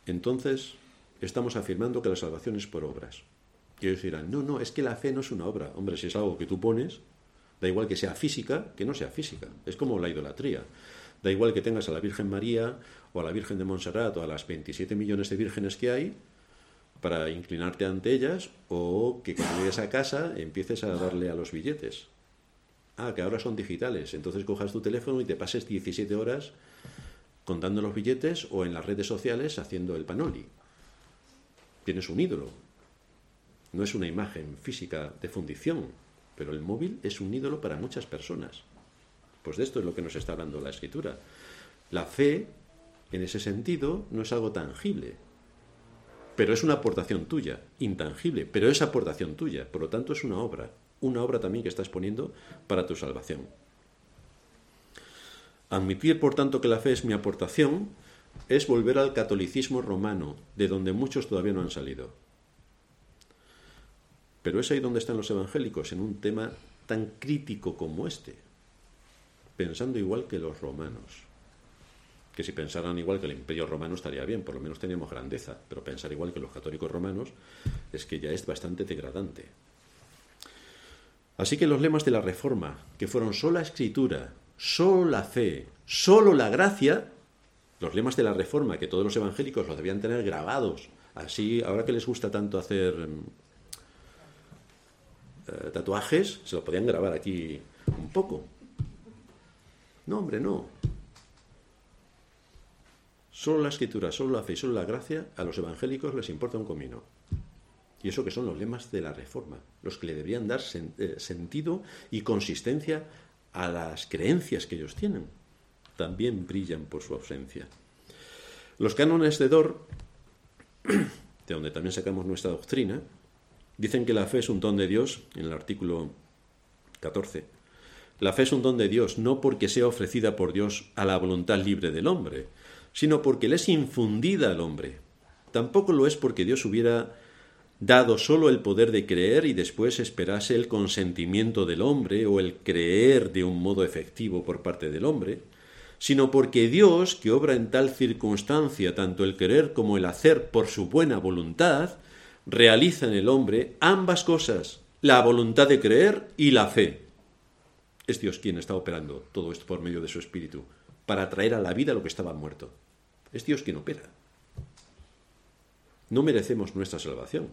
entonces estamos afirmando que la salvación es por obras. Y ellos dirán, no, no, es que la fe no es una obra. Hombre, si es algo que tú pones, da igual que sea física, que no sea física. Es como la idolatría. Da igual que tengas a la Virgen María o a la Virgen de Montserrat o a las 27 millones de vírgenes que hay para inclinarte ante ellas o que cuando llegues a casa empieces a darle a los billetes. Ah, que ahora son digitales. Entonces cojas tu teléfono y te pases 17 horas contando los billetes o en las redes sociales haciendo el panoli. Tienes un ídolo. No es una imagen física de fundición, pero el móvil es un ídolo para muchas personas. Pues de esto es lo que nos está hablando la escritura. La fe, en ese sentido, no es algo tangible, pero es una aportación tuya, intangible, pero es aportación tuya, por lo tanto es una obra, una obra también que estás poniendo para tu salvación. Admitir, por tanto, que la fe es mi aportación es volver al catolicismo romano, de donde muchos todavía no han salido. Pero es ahí donde están los evangélicos, en un tema tan crítico como este, pensando igual que los romanos. Que si pensaran igual que el imperio romano estaría bien, por lo menos teníamos grandeza, pero pensar igual que los católicos romanos es que ya es bastante degradante. Así que los lemas de la Reforma, que fueron sola escritura, solo la fe, solo la gracia, los lemas de la Reforma, que todos los evangélicos los debían tener grabados, así, ahora que les gusta tanto hacer mm, eh, tatuajes, se lo podían grabar aquí un poco. No, hombre, no. Solo la escritura, solo la fe y solo la gracia, a los evangélicos les importa un comino. Y eso que son los lemas de la Reforma, los que le deberían dar eh, sentido y consistencia a las creencias que ellos tienen. También brillan por su ausencia. Los cánones de Dor, de donde también sacamos nuestra doctrina, dicen que la fe es un don de Dios, en el artículo 14, la fe es un don de Dios, no porque sea ofrecida por Dios a la voluntad libre del hombre, sino porque le es infundida al hombre. Tampoco lo es porque Dios hubiera dado solo el poder de creer y después esperase el consentimiento del hombre o el creer de un modo efectivo por parte del hombre, sino porque Dios, que obra en tal circunstancia tanto el querer como el hacer por su buena voluntad, realiza en el hombre ambas cosas, la voluntad de creer y la fe. Es Dios quien está operando todo esto por medio de su espíritu, para traer a la vida lo que estaba muerto. Es Dios quien opera. No merecemos nuestra salvación.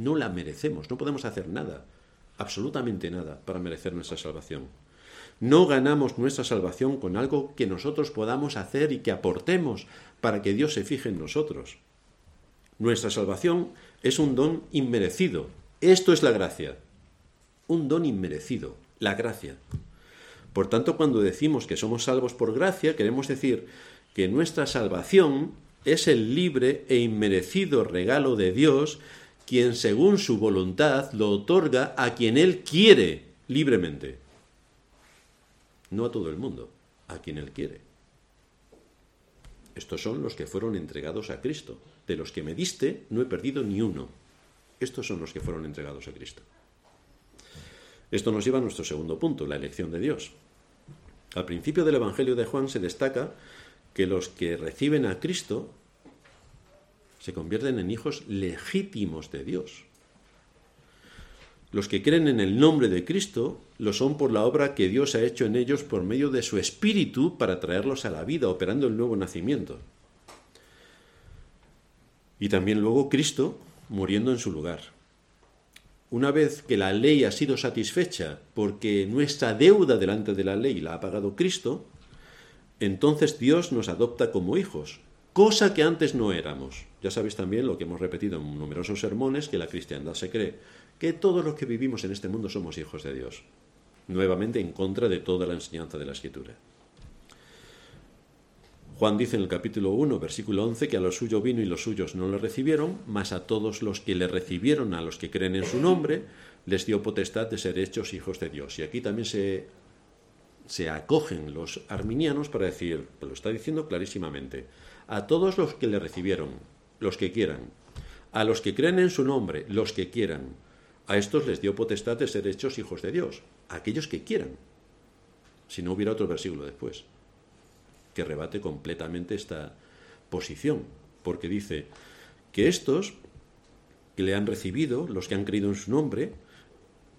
No la merecemos. No podemos hacer nada, absolutamente nada, para merecer nuestra salvación. No ganamos nuestra salvación con algo que nosotros podamos hacer y que aportemos para que Dios se fije en nosotros. Nuestra salvación es un don inmerecido. Esto es la gracia. Un don inmerecido, la gracia. Por tanto, cuando decimos que somos salvos por gracia, queremos decir que nuestra salvación es el libre e inmerecido regalo de Dios, quien según su voluntad lo otorga a quien Él quiere libremente. No a todo el mundo, a quien Él quiere. Estos son los que fueron entregados a Cristo. De los que me diste, no he perdido ni uno. Estos son los que fueron entregados a Cristo. Esto nos lleva a nuestro segundo punto, la elección de Dios. Al principio del Evangelio de Juan se destaca que los que reciben a Cristo se convierten en hijos legítimos de Dios. Los que creen en el nombre de Cristo lo son por la obra que Dios ha hecho en ellos por medio de su Espíritu para traerlos a la vida, operando el nuevo nacimiento. Y también luego Cristo muriendo en su lugar. Una vez que la ley ha sido satisfecha porque nuestra deuda delante de la ley la ha pagado Cristo, entonces Dios nos adopta como hijos, cosa que antes no éramos. Ya sabéis también lo que hemos repetido en numerosos sermones, que la cristiandad se cree, que todos los que vivimos en este mundo somos hijos de Dios, nuevamente en contra de toda la enseñanza de la Escritura. Juan dice en el capítulo 1, versículo 11, que a lo suyo vino y los suyos no le recibieron, mas a todos los que le recibieron, a los que creen en su nombre, les dio potestad de ser hechos hijos de Dios. Y aquí también se, se acogen los arminianos para decir, lo está diciendo clarísimamente, a todos los que le recibieron, los que quieran, a los que creen en su nombre, los que quieran, a estos les dio potestad de ser hechos hijos de Dios, a aquellos que quieran, si no hubiera otro versículo después. que rebate completamente esta posición, porque dice que estos que le han recibido, los que han creído en su nombre,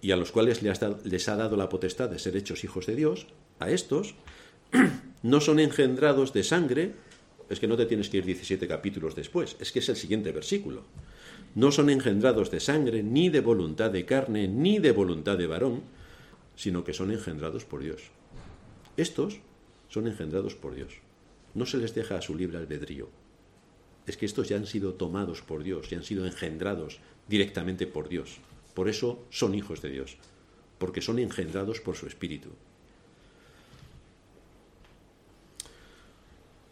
y a los cuales les ha dado la potestad de ser hechos hijos de Dios, a estos no son engendrados de sangre, es que no te tienes que ir 17 capítulos después, es que es el siguiente versículo. No son engendrados de sangre, ni de voluntad de carne, ni de voluntad de varón, sino que son engendrados por Dios. Estos son engendrados por Dios. No se les deja a su libre albedrío. Es que estos ya han sido tomados por Dios, ya han sido engendrados directamente por Dios. Por eso son hijos de Dios, porque son engendrados por su espíritu.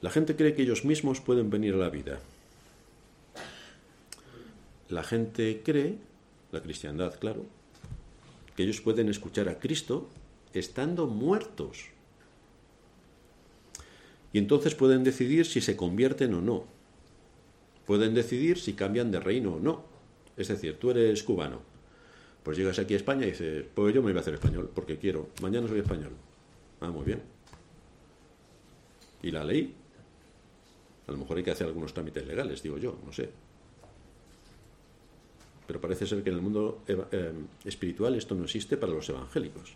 La gente cree que ellos mismos pueden venir a la vida. La gente cree, la cristiandad, claro, que ellos pueden escuchar a Cristo estando muertos. Y entonces pueden decidir si se convierten o no. Pueden decidir si cambian de reino o no. Es decir, tú eres cubano. Pues llegas aquí a España y dices, pues yo me voy a hacer español porque quiero. Mañana soy español. Ah, muy bien. ¿Y la ley? A lo mejor hay que hacer algunos trámites legales, digo yo, no sé. Pero parece ser que en el mundo eh, espiritual esto no existe para los evangélicos.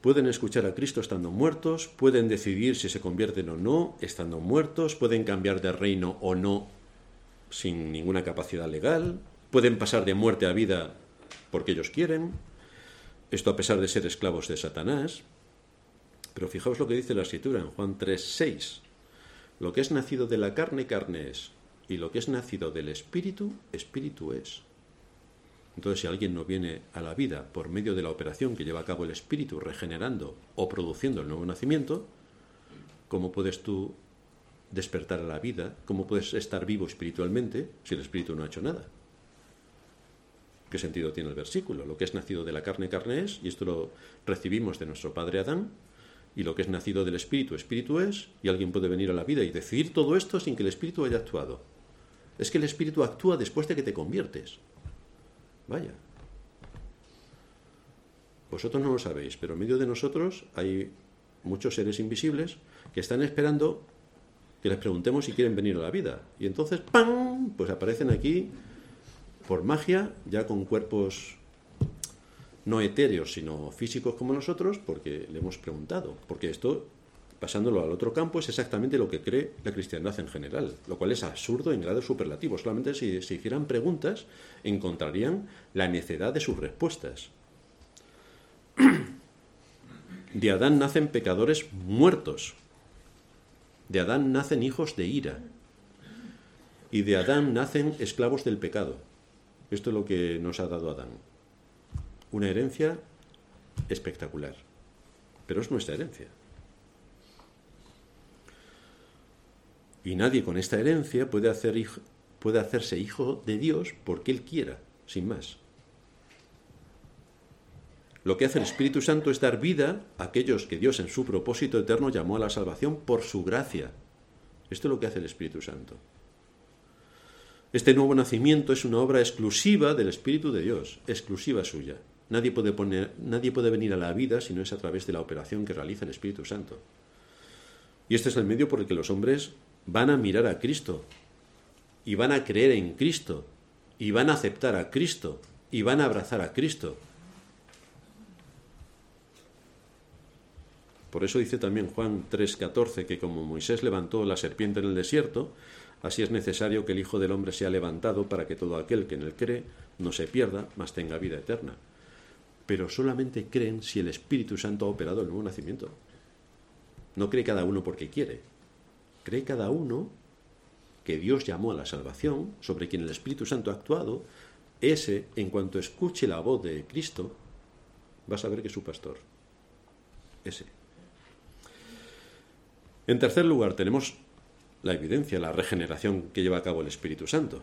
Pueden escuchar a Cristo estando muertos, pueden decidir si se convierten o no estando muertos, pueden cambiar de reino o no sin ninguna capacidad legal, pueden pasar de muerte a vida porque ellos quieren, esto a pesar de ser esclavos de Satanás, pero fijaos lo que dice la escritura en Juan 3:6. Lo que es nacido de la carne, carne es. Y lo que es nacido del espíritu, espíritu es. Entonces, si alguien no viene a la vida por medio de la operación que lleva a cabo el espíritu, regenerando o produciendo el nuevo nacimiento, ¿cómo puedes tú despertar a la vida? ¿Cómo puedes estar vivo espiritualmente si el espíritu no ha hecho nada? ¿Qué sentido tiene el versículo? Lo que es nacido de la carne, carne es, y esto lo recibimos de nuestro padre Adán, y lo que es nacido del Espíritu, Espíritu es, y alguien puede venir a la vida y decidir todo esto sin que el Espíritu haya actuado. Es que el Espíritu actúa después de que te conviertes. Vaya. Vosotros no lo sabéis, pero en medio de nosotros hay muchos seres invisibles que están esperando que les preguntemos si quieren venir a la vida. Y entonces, ¡pam! Pues aparecen aquí por magia, ya con cuerpos no etéreos, sino físicos como nosotros, porque le hemos preguntado. Porque esto, pasándolo al otro campo, es exactamente lo que cree la cristiandad en general, lo cual es absurdo en grado superlativo. Solamente si se hicieran preguntas, encontrarían la necedad de sus respuestas. De Adán nacen pecadores muertos. De Adán nacen hijos de ira. Y de Adán nacen esclavos del pecado. Esto es lo que nos ha dado Adán una herencia espectacular, pero es nuestra herencia. Y nadie con esta herencia puede, hacer puede hacerse hijo de Dios porque Él quiera, sin más. Lo que hace el Espíritu Santo es dar vida a aquellos que Dios en su propósito eterno llamó a la salvación por su gracia. Esto es lo que hace el Espíritu Santo. Este nuevo nacimiento es una obra exclusiva del Espíritu de Dios, exclusiva suya. Nadie puede, poner, nadie puede venir a la vida si no es a través de la operación que realiza el Espíritu Santo. Y este es el medio por el que los hombres van a mirar a Cristo, y van a creer en Cristo, y van a aceptar a Cristo, y van a abrazar a Cristo. Por eso dice también Juan 3:14 que como Moisés levantó la serpiente en el desierto, así es necesario que el Hijo del Hombre sea levantado para que todo aquel que en él cree no se pierda, mas tenga vida eterna pero solamente creen si el Espíritu Santo ha operado el nuevo nacimiento. No cree cada uno porque quiere. Cree cada uno que Dios llamó a la salvación, sobre quien el Espíritu Santo ha actuado, ese, en cuanto escuche la voz de Cristo, va a saber que es su pastor. Ese. En tercer lugar, tenemos la evidencia, la regeneración que lleva a cabo el Espíritu Santo.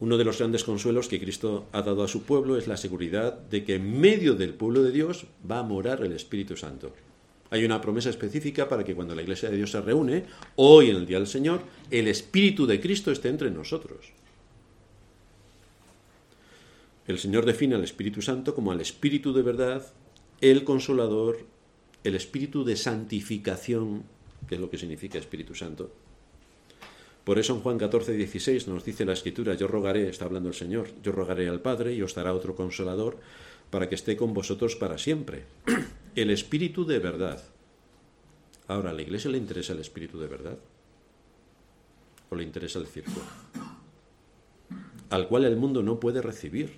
Uno de los grandes consuelos que Cristo ha dado a su pueblo es la seguridad de que en medio del pueblo de Dios va a morar el Espíritu Santo. Hay una promesa específica para que cuando la Iglesia de Dios se reúne, hoy en el Día del Señor, el Espíritu de Cristo esté entre nosotros. El Señor define al Espíritu Santo como al Espíritu de verdad, el Consolador, el espíritu de santificación, que es lo que significa Espíritu Santo. Por eso en Juan 14, 16 nos dice la escritura, yo rogaré, está hablando el Señor, yo rogaré al Padre y os dará otro consolador para que esté con vosotros para siempre. El espíritu de verdad. Ahora, ¿a la iglesia le interesa el espíritu de verdad? ¿O le interesa el circo? Al cual el mundo no puede recibir.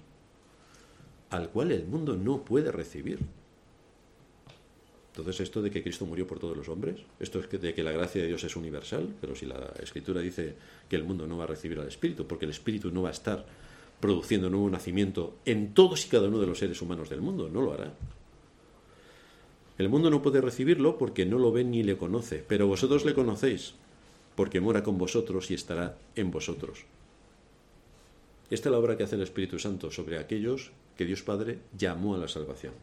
Al cual el mundo no puede recibir. Entonces, esto de que Cristo murió por todos los hombres, esto es de que la gracia de Dios es universal, pero si la Escritura dice que el mundo no va a recibir al Espíritu, porque el Espíritu no va a estar produciendo nuevo nacimiento en todos y cada uno de los seres humanos del mundo, no lo hará. El mundo no puede recibirlo porque no lo ve ni le conoce, pero vosotros le conocéis, porque mora con vosotros y estará en vosotros. Esta es la obra que hace el Espíritu Santo sobre aquellos que Dios Padre llamó a la salvación.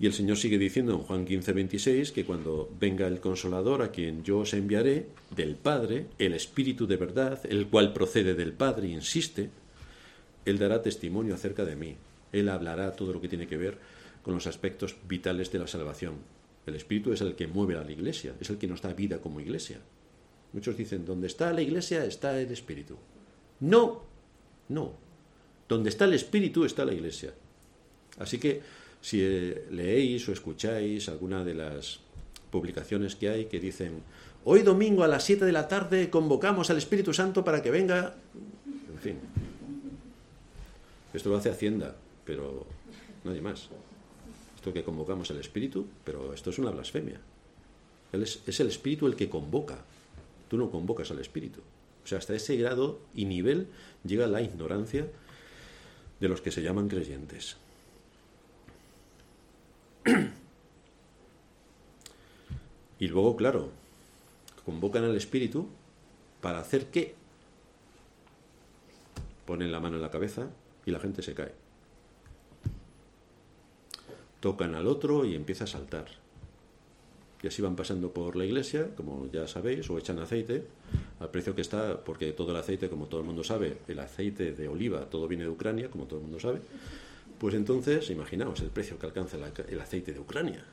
Y el Señor sigue diciendo en Juan 15, 26 que cuando venga el consolador a quien yo os enviaré del Padre, el Espíritu de verdad, el cual procede del Padre, insiste, Él dará testimonio acerca de mí. Él hablará todo lo que tiene que ver con los aspectos vitales de la salvación. El Espíritu es el que mueve a la iglesia, es el que nos da vida como iglesia. Muchos dicen, donde está la iglesia está el Espíritu. No, no. Donde está el Espíritu está la iglesia. Así que si eh, leéis o escucháis alguna de las publicaciones que hay que dicen, hoy domingo a las 7 de la tarde convocamos al Espíritu Santo para que venga, en fin. Esto lo hace Hacienda, pero nadie más. Esto que convocamos al Espíritu, pero esto es una blasfemia. es, es el Espíritu el que convoca. Tú no convocas al Espíritu. O sea, hasta ese grado y nivel llega la ignorancia de los que se llaman creyentes. Y luego, claro, convocan al espíritu para hacer qué? Ponen la mano en la cabeza y la gente se cae. Tocan al otro y empieza a saltar. Y así van pasando por la iglesia, como ya sabéis, o echan aceite al precio que está, porque todo el aceite, como todo el mundo sabe, el aceite de oliva, todo viene de Ucrania, como todo el mundo sabe, pues entonces, imaginaos el precio que alcanza el aceite de Ucrania,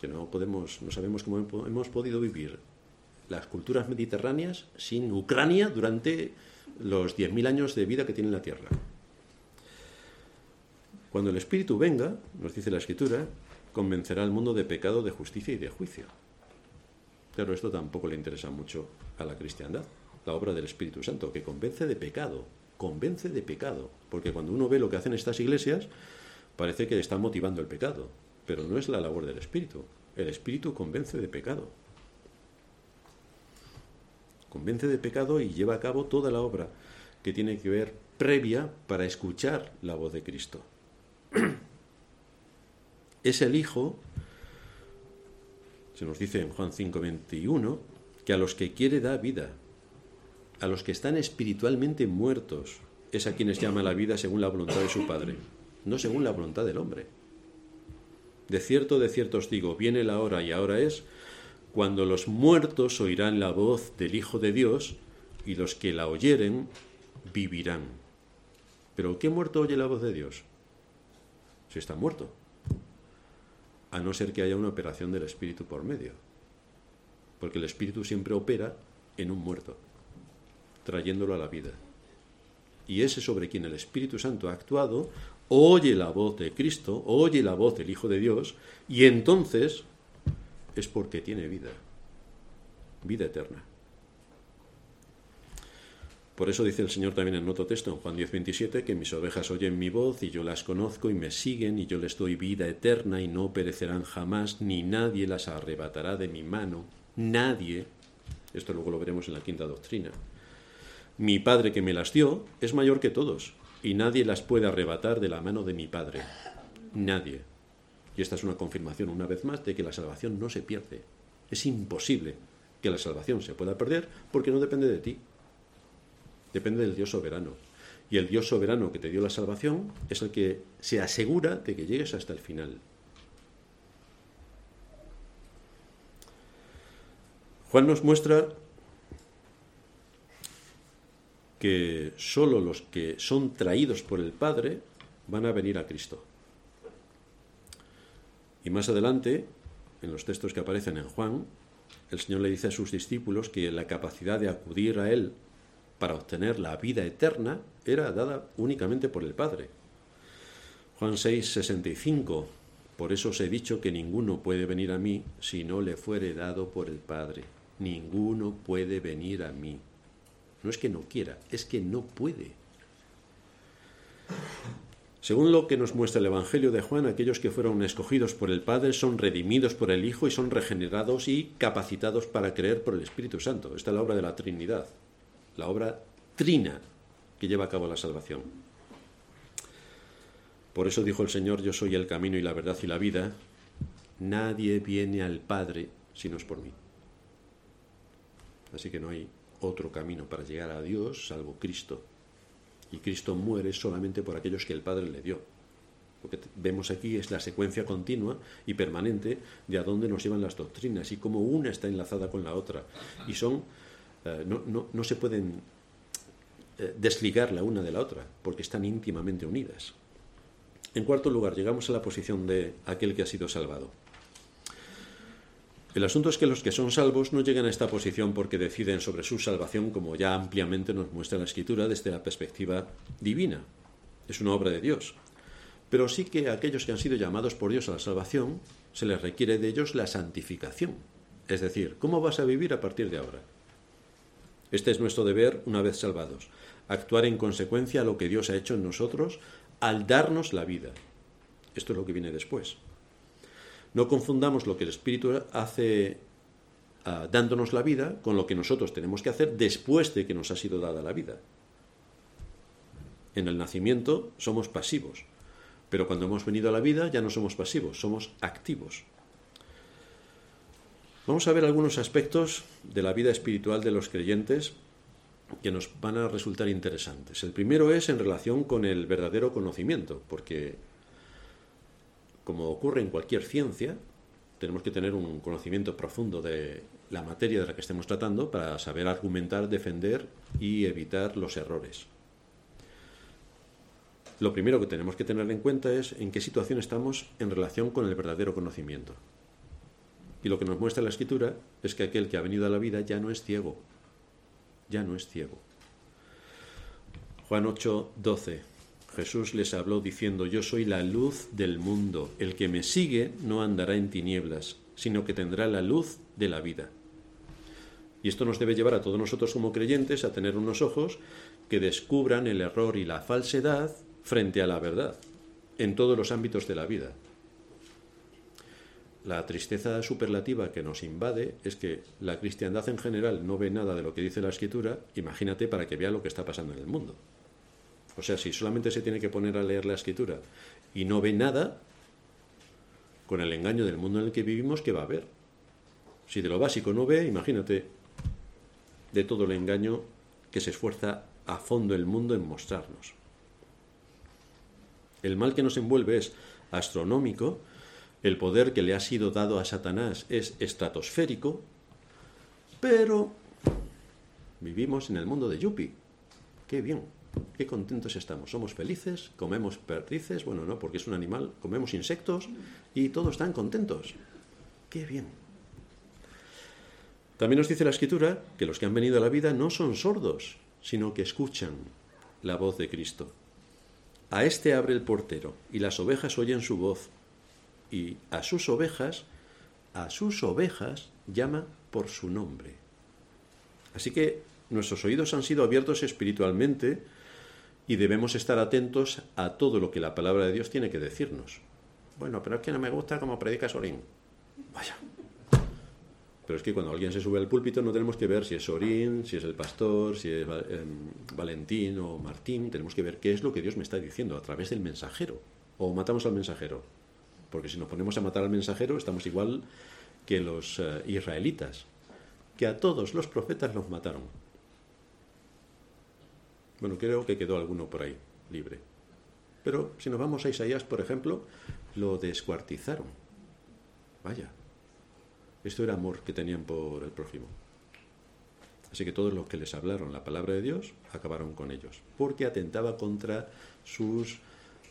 que no podemos, no sabemos cómo hemos podido vivir las culturas mediterráneas sin Ucrania durante los 10.000 años de vida que tiene la Tierra. Cuando el Espíritu venga, nos dice la Escritura, convencerá al mundo de pecado, de justicia y de juicio. Pero esto tampoco le interesa mucho a la cristiandad, la obra del Espíritu Santo, que convence de pecado, convence de pecado, porque cuando uno ve lo que hacen estas iglesias, parece que están motivando el pecado, pero no es la labor del Espíritu. El Espíritu convence de pecado. Convence de pecado y lleva a cabo toda la obra que tiene que ver previa para escuchar la voz de Cristo. Es el Hijo, se nos dice en Juan 5:21, que a los que quiere da vida, a los que están espiritualmente muertos, es a quienes llama la vida según la voluntad de su Padre, no según la voluntad del hombre. De cierto, de cierto os digo, viene la hora y ahora es, cuando los muertos oirán la voz del Hijo de Dios y los que la oyeren vivirán. Pero ¿qué muerto oye la voz de Dios? Si está muerto. A no ser que haya una operación del Espíritu por medio. Porque el Espíritu siempre opera en un muerto trayéndolo a la vida. Y ese sobre quien el Espíritu Santo ha actuado, oye la voz de Cristo, oye la voz del Hijo de Dios, y entonces es porque tiene vida, vida eterna. Por eso dice el Señor también en otro texto, en Juan 10:27, que mis ovejas oyen mi voz y yo las conozco y me siguen y yo les doy vida eterna y no perecerán jamás, ni nadie las arrebatará de mi mano. Nadie. Esto luego lo veremos en la quinta doctrina. Mi Padre que me las dio es mayor que todos, y nadie las puede arrebatar de la mano de mi Padre. Nadie. Y esta es una confirmación una vez más de que la salvación no se pierde. Es imposible que la salvación se pueda perder porque no depende de ti. Depende del Dios soberano. Y el Dios soberano que te dio la salvación es el que se asegura de que llegues hasta el final. Juan nos muestra que solo los que son traídos por el Padre van a venir a Cristo. Y más adelante, en los textos que aparecen en Juan, el Señor le dice a sus discípulos que la capacidad de acudir a Él para obtener la vida eterna era dada únicamente por el Padre. Juan 6, 65. Por eso os he dicho que ninguno puede venir a mí si no le fuere dado por el Padre. Ninguno puede venir a mí. No es que no quiera, es que no puede. Según lo que nos muestra el Evangelio de Juan, aquellos que fueron escogidos por el Padre son redimidos por el Hijo y son regenerados y capacitados para creer por el Espíritu Santo. Esta es la obra de la Trinidad, la obra trina que lleva a cabo la salvación. Por eso dijo el Señor, yo soy el camino y la verdad y la vida. Nadie viene al Padre si no es por mí. Así que no hay otro camino para llegar a Dios salvo Cristo. Y Cristo muere solamente por aquellos que el Padre le dio. Lo que vemos aquí es la secuencia continua y permanente de a dónde nos llevan las doctrinas y cómo una está enlazada con la otra. Y son, eh, no, no, se pueden eh, desligar la una de la otra, porque están íntimamente unidas. En cuarto lugar, llegamos a la posición de aquel que ha sido salvado. El asunto es que los que son salvos no llegan a esta posición porque deciden sobre su salvación, como ya ampliamente nos muestra la Escritura desde la perspectiva divina. Es una obra de Dios. Pero sí que a aquellos que han sido llamados por Dios a la salvación, se les requiere de ellos la santificación. Es decir, ¿cómo vas a vivir a partir de ahora? Este es nuestro deber una vez salvados, actuar en consecuencia a lo que Dios ha hecho en nosotros al darnos la vida. Esto es lo que viene después. No confundamos lo que el Espíritu hace ah, dándonos la vida con lo que nosotros tenemos que hacer después de que nos ha sido dada la vida. En el nacimiento somos pasivos, pero cuando hemos venido a la vida ya no somos pasivos, somos activos. Vamos a ver algunos aspectos de la vida espiritual de los creyentes que nos van a resultar interesantes. El primero es en relación con el verdadero conocimiento, porque como ocurre en cualquier ciencia, tenemos que tener un conocimiento profundo de la materia de la que estemos tratando para saber argumentar, defender y evitar los errores. Lo primero que tenemos que tener en cuenta es en qué situación estamos en relación con el verdadero conocimiento. Y lo que nos muestra la escritura es que aquel que ha venido a la vida ya no es ciego, ya no es ciego. Juan 8, 12. Jesús les habló diciendo, Yo soy la luz del mundo, el que me sigue no andará en tinieblas, sino que tendrá la luz de la vida. Y esto nos debe llevar a todos nosotros como creyentes a tener unos ojos que descubran el error y la falsedad frente a la verdad, en todos los ámbitos de la vida. La tristeza superlativa que nos invade es que la cristiandad en general no ve nada de lo que dice la escritura, imagínate para que vea lo que está pasando en el mundo. O sea, si solamente se tiene que poner a leer la escritura y no ve nada, con el engaño del mundo en el que vivimos, ¿qué va a ver? Si de lo básico no ve, imagínate de todo el engaño que se esfuerza a fondo el mundo en mostrarnos. El mal que nos envuelve es astronómico, el poder que le ha sido dado a Satanás es estratosférico, pero vivimos en el mundo de Yupi. Qué bien. Qué contentos estamos. Somos felices, comemos perdices, bueno, no, porque es un animal, comemos insectos y todos están contentos. Qué bien. También nos dice la escritura que los que han venido a la vida no son sordos, sino que escuchan la voz de Cristo. A este abre el portero y las ovejas oyen su voz y a sus ovejas, a sus ovejas llama por su nombre. Así que nuestros oídos han sido abiertos espiritualmente y debemos estar atentos a todo lo que la palabra de Dios tiene que decirnos. Bueno, pero es que no me gusta como predica Sorín. Vaya. Pero es que cuando alguien se sube al púlpito no tenemos que ver si es Sorín, si es el pastor, si es em, Valentín o Martín. Tenemos que ver qué es lo que Dios me está diciendo a través del mensajero. O matamos al mensajero. Porque si nos ponemos a matar al mensajero estamos igual que los eh, israelitas, que a todos los profetas los mataron. Bueno, creo que quedó alguno por ahí, libre. Pero si nos vamos a Isaías, por ejemplo, lo descuartizaron. Vaya, esto era amor que tenían por el prójimo. Así que todos los que les hablaron la palabra de Dios acabaron con ellos, porque atentaba contra sus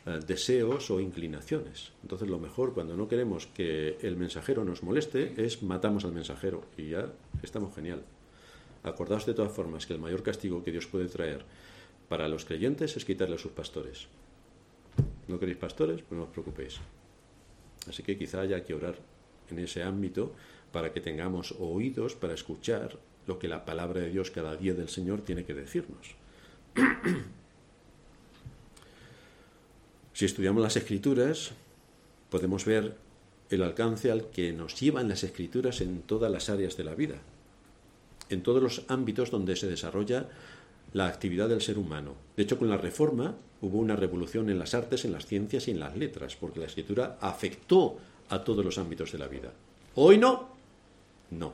eh, deseos o inclinaciones. Entonces lo mejor cuando no queremos que el mensajero nos moleste es matamos al mensajero y ya estamos genial. Acordaos de todas formas que el mayor castigo que Dios puede traer para los creyentes es quitarle a sus pastores. ¿No queréis pastores? Pues no os preocupéis. Así que quizá haya que orar en ese ámbito para que tengamos oídos para escuchar lo que la palabra de Dios cada día del Señor tiene que decirnos. si estudiamos las escrituras, podemos ver el alcance al que nos llevan las escrituras en todas las áreas de la vida, en todos los ámbitos donde se desarrolla la actividad del ser humano. De hecho, con la Reforma hubo una revolución en las artes, en las ciencias y en las letras, porque la escritura afectó a todos los ámbitos de la vida. Hoy no, no.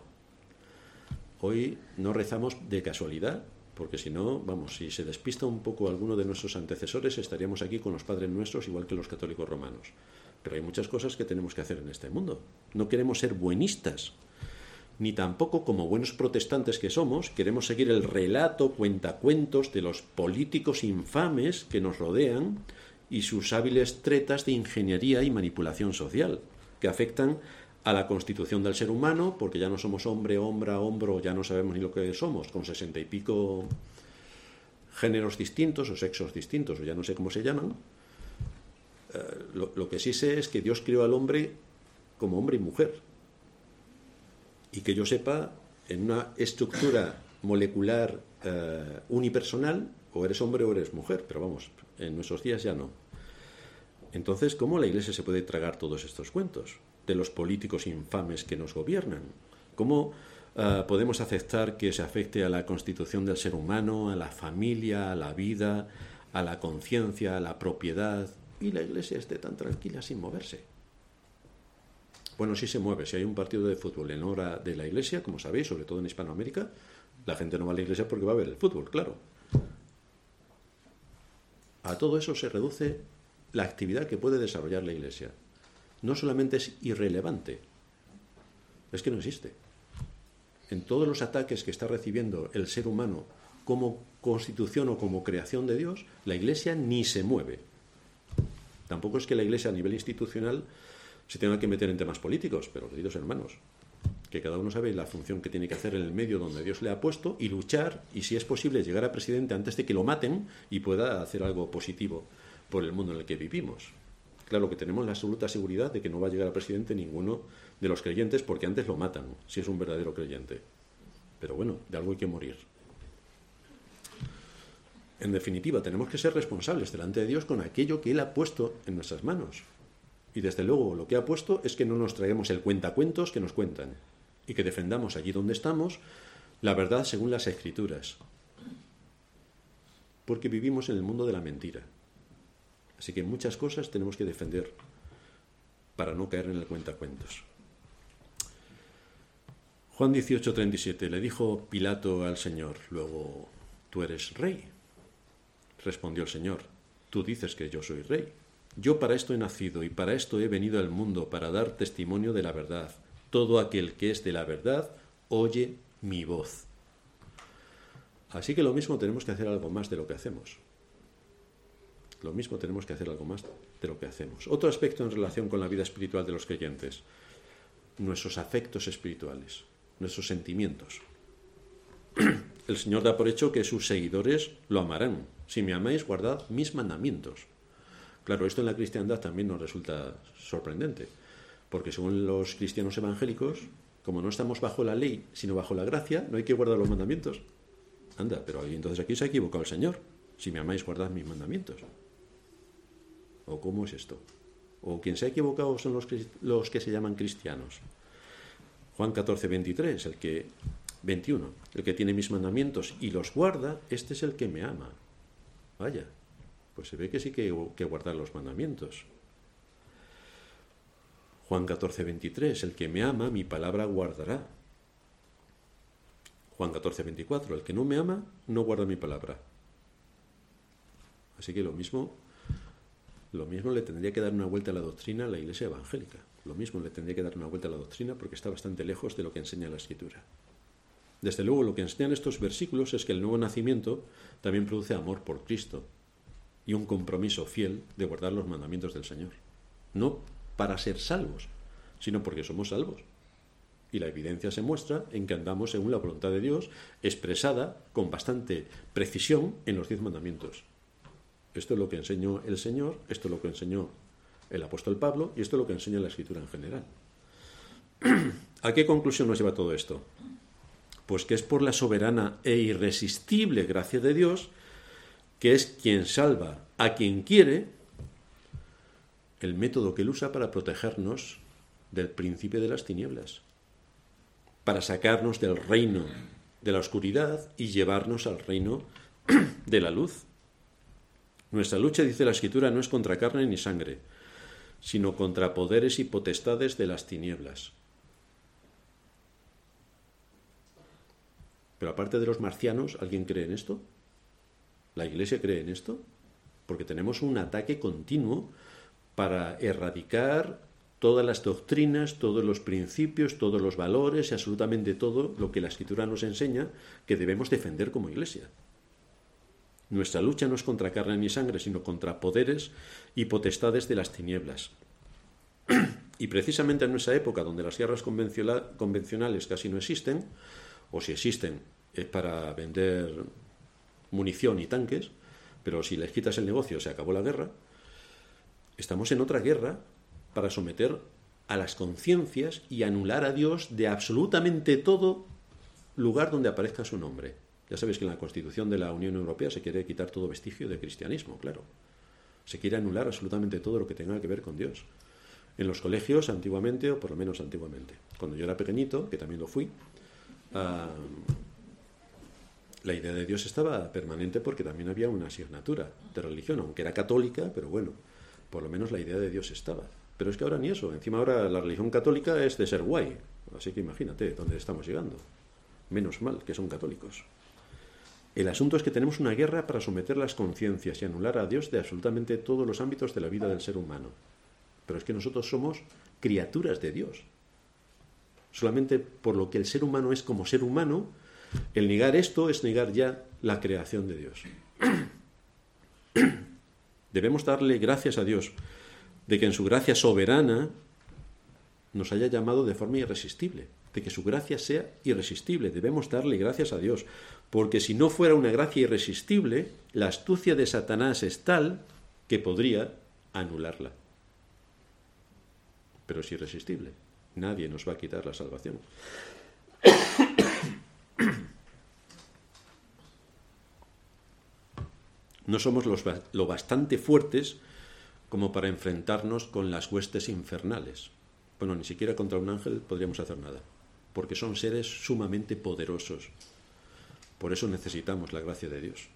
Hoy no rezamos de casualidad, porque si no, vamos, si se despista un poco alguno de nuestros antecesores, estaríamos aquí con los padres nuestros igual que los católicos romanos. Pero hay muchas cosas que tenemos que hacer en este mundo. No queremos ser buenistas, ni tampoco como buenos protestantes que somos, queremos seguir el relato cuentacuentos de los políticos infames que nos rodean y sus hábiles tretas de ingeniería y manipulación social, que afectan a la constitución del ser humano, porque ya no somos hombre, hombre, hombro, ya no sabemos ni lo que somos, con sesenta y pico géneros distintos o sexos distintos, o ya no sé cómo se llaman. Eh, lo que sí sé es que Dios creó al hombre como hombre y mujer, y que yo sepa, en una estructura molecular eh, unipersonal, o eres hombre o eres mujer, pero vamos, en nuestros días ya no. Entonces, ¿cómo la Iglesia se puede tragar todos estos cuentos de los políticos infames que nos gobiernan? ¿Cómo eh, podemos aceptar que se afecte a la constitución del ser humano, a la familia, a la vida, a la conciencia, a la propiedad, y la Iglesia esté tan tranquila sin moverse? Bueno, sí se mueve. Si hay un partido de fútbol en hora de la iglesia, como sabéis, sobre todo en Hispanoamérica, la gente no va a la iglesia porque va a ver el fútbol, claro. A todo eso se reduce la actividad que puede desarrollar la iglesia. No solamente es irrelevante, es que no existe. En todos los ataques que está recibiendo el ser humano como constitución o como creación de Dios, la iglesia ni se mueve. Tampoco es que la iglesia a nivel institucional se tenga que meter en temas políticos, pero queridos hermanos, que cada uno sabe la función que tiene que hacer en el medio donde Dios le ha puesto y luchar y si es posible llegar a presidente antes de que lo maten y pueda hacer algo positivo por el mundo en el que vivimos. Claro que tenemos la absoluta seguridad de que no va a llegar a presidente ninguno de los creyentes porque antes lo matan, si es un verdadero creyente. Pero bueno, de algo hay que morir. En definitiva, tenemos que ser responsables delante de Dios con aquello que Él ha puesto en nuestras manos. Y desde luego lo que ha puesto es que no nos traigamos el cuentacuentos que nos cuentan y que defendamos allí donde estamos la verdad según las escrituras. Porque vivimos en el mundo de la mentira. Así que muchas cosas tenemos que defender para no caer en el cuentacuentos. Juan 18:37 le dijo Pilato al Señor, luego, ¿tú eres rey? Respondió el Señor, tú dices que yo soy rey. Yo para esto he nacido y para esto he venido al mundo, para dar testimonio de la verdad. Todo aquel que es de la verdad oye mi voz. Así que lo mismo tenemos que hacer algo más de lo que hacemos. Lo mismo tenemos que hacer algo más de lo que hacemos. Otro aspecto en relación con la vida espiritual de los creyentes, nuestros afectos espirituales, nuestros sentimientos. El Señor da por hecho que sus seguidores lo amarán. Si me amáis, guardad mis mandamientos. Claro, esto en la cristiandad también nos resulta sorprendente, porque según los cristianos evangélicos, como no estamos bajo la ley, sino bajo la gracia, no hay que guardar los mandamientos. Anda, pero entonces aquí se ha equivocado el Señor. Si me amáis, guardad mis mandamientos. ¿O cómo es esto? ¿O quien se ha equivocado son los, los que se llaman cristianos? Juan 14, 23, el que 21, el que tiene mis mandamientos y los guarda, este es el que me ama. Vaya, pues se ve que sí que, que guardar los mandamientos. Juan 14, 23, el que me ama, mi palabra guardará. Juan 14, 24, el que no me ama, no guarda mi palabra. Así que lo mismo, lo mismo le tendría que dar una vuelta a la doctrina a la iglesia evangélica. Lo mismo le tendría que dar una vuelta a la doctrina porque está bastante lejos de lo que enseña la escritura. Desde luego, lo que enseñan estos versículos es que el nuevo nacimiento también produce amor por Cristo, y un compromiso fiel de guardar los mandamientos del Señor. No para ser salvos, sino porque somos salvos. Y la evidencia se muestra en que andamos según la voluntad de Dios, expresada con bastante precisión en los diez mandamientos. Esto es lo que enseñó el Señor, esto es lo que enseñó el apóstol Pablo y esto es lo que enseña la Escritura en general. ¿A qué conclusión nos lleva todo esto? Pues que es por la soberana e irresistible gracia de Dios, que es quien salva a quien quiere, el método que él usa para protegernos del príncipe de las tinieblas para sacarnos del reino de la oscuridad y llevarnos al reino de la luz. Nuestra lucha, dice la Escritura, no es contra carne ni sangre, sino contra poderes y potestades de las tinieblas. Pero aparte de los marcianos, ¿alguien cree en esto? ¿La Iglesia cree en esto? Porque tenemos un ataque continuo para erradicar todas las doctrinas, todos los principios, todos los valores y absolutamente todo lo que la escritura nos enseña que debemos defender como iglesia. Nuestra lucha no es contra carne ni sangre, sino contra poderes y potestades de las tinieblas. Y precisamente en nuestra época, donde las guerras convencionales casi no existen, o si existen es para vender munición y tanques, pero si les quitas el negocio se acabó la guerra, estamos en otra guerra para someter a las conciencias y anular a Dios de absolutamente todo lugar donde aparezca su nombre. Ya sabéis que en la Constitución de la Unión Europea se quiere quitar todo vestigio de cristianismo, claro. Se quiere anular absolutamente todo lo que tenga que ver con Dios. En los colegios, antiguamente, o por lo menos antiguamente, cuando yo era pequeñito, que también lo fui, ah, la idea de Dios estaba permanente porque también había una asignatura de religión, aunque era católica, pero bueno, por lo menos la idea de Dios estaba. Pero es que ahora ni eso. Encima ahora la religión católica es de ser guay. Así que imagínate dónde estamos llegando. Menos mal que son católicos. El asunto es que tenemos una guerra para someter las conciencias y anular a Dios de absolutamente todos los ámbitos de la vida del ser humano. Pero es que nosotros somos criaturas de Dios. Solamente por lo que el ser humano es como ser humano, el negar esto es negar ya la creación de Dios. Debemos darle gracias a Dios de que en su gracia soberana nos haya llamado de forma irresistible, de que su gracia sea irresistible. Debemos darle gracias a Dios, porque si no fuera una gracia irresistible, la astucia de Satanás es tal que podría anularla. Pero es irresistible. Nadie nos va a quitar la salvación. No somos lo bastante fuertes como para enfrentarnos con las huestes infernales. Bueno, ni siquiera contra un ángel podríamos hacer nada, porque son seres sumamente poderosos. Por eso necesitamos la gracia de Dios,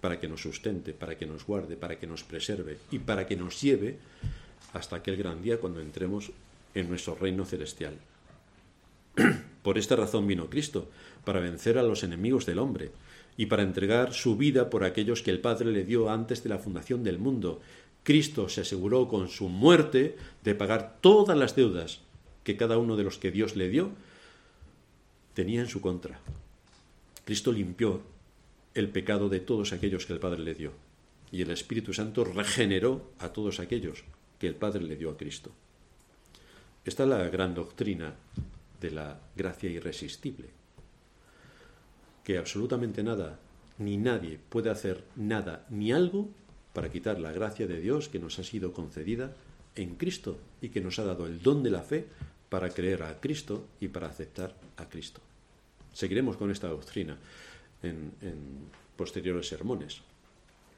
para que nos sustente, para que nos guarde, para que nos preserve y para que nos lleve hasta aquel gran día cuando entremos en nuestro reino celestial. Por esta razón vino Cristo, para vencer a los enemigos del hombre y para entregar su vida por aquellos que el Padre le dio antes de la fundación del mundo, Cristo se aseguró con su muerte de pagar todas las deudas que cada uno de los que Dios le dio tenía en su contra. Cristo limpió el pecado de todos aquellos que el Padre le dio. Y el Espíritu Santo regeneró a todos aquellos que el Padre le dio a Cristo. Esta es la gran doctrina de la gracia irresistible. Que absolutamente nada, ni nadie puede hacer nada ni algo para quitar la gracia de Dios que nos ha sido concedida en Cristo y que nos ha dado el don de la fe para creer a Cristo y para aceptar a Cristo. Seguiremos con esta doctrina en, posteriores sermones,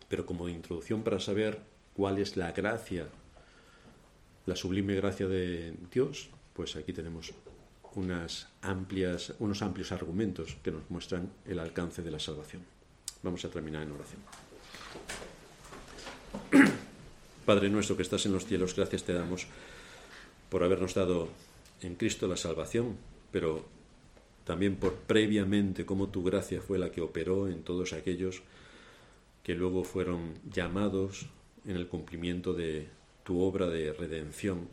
pero como introducción para saber cuál es la gracia, la sublime gracia de Dios, pues aquí tenemos unas amplias, unos amplios argumentos que nos muestran el alcance de la salvación. Vamos a terminar en oración. Padre nuestro que estás en los cielos, gracias te damos por habernos dado en Cristo la salvación, pero también por previamente cómo tu gracia fue la que operó en todos aquellos que luego fueron llamados en el cumplimiento de tu obra de redención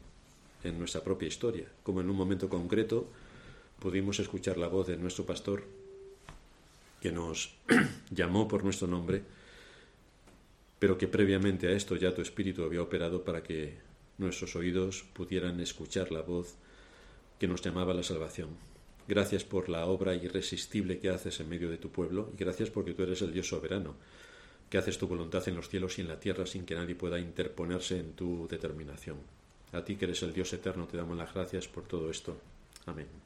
en nuestra propia historia, como en un momento concreto pudimos escuchar la voz de nuestro pastor que nos llamó por nuestro nombre pero que previamente a esto ya tu Espíritu había operado para que nuestros oídos pudieran escuchar la voz que nos llamaba a la salvación. Gracias por la obra irresistible que haces en medio de tu pueblo y gracias porque tú eres el Dios soberano, que haces tu voluntad en los cielos y en la tierra sin que nadie pueda interponerse en tu determinación. A ti que eres el Dios eterno te damos las gracias por todo esto. Amén.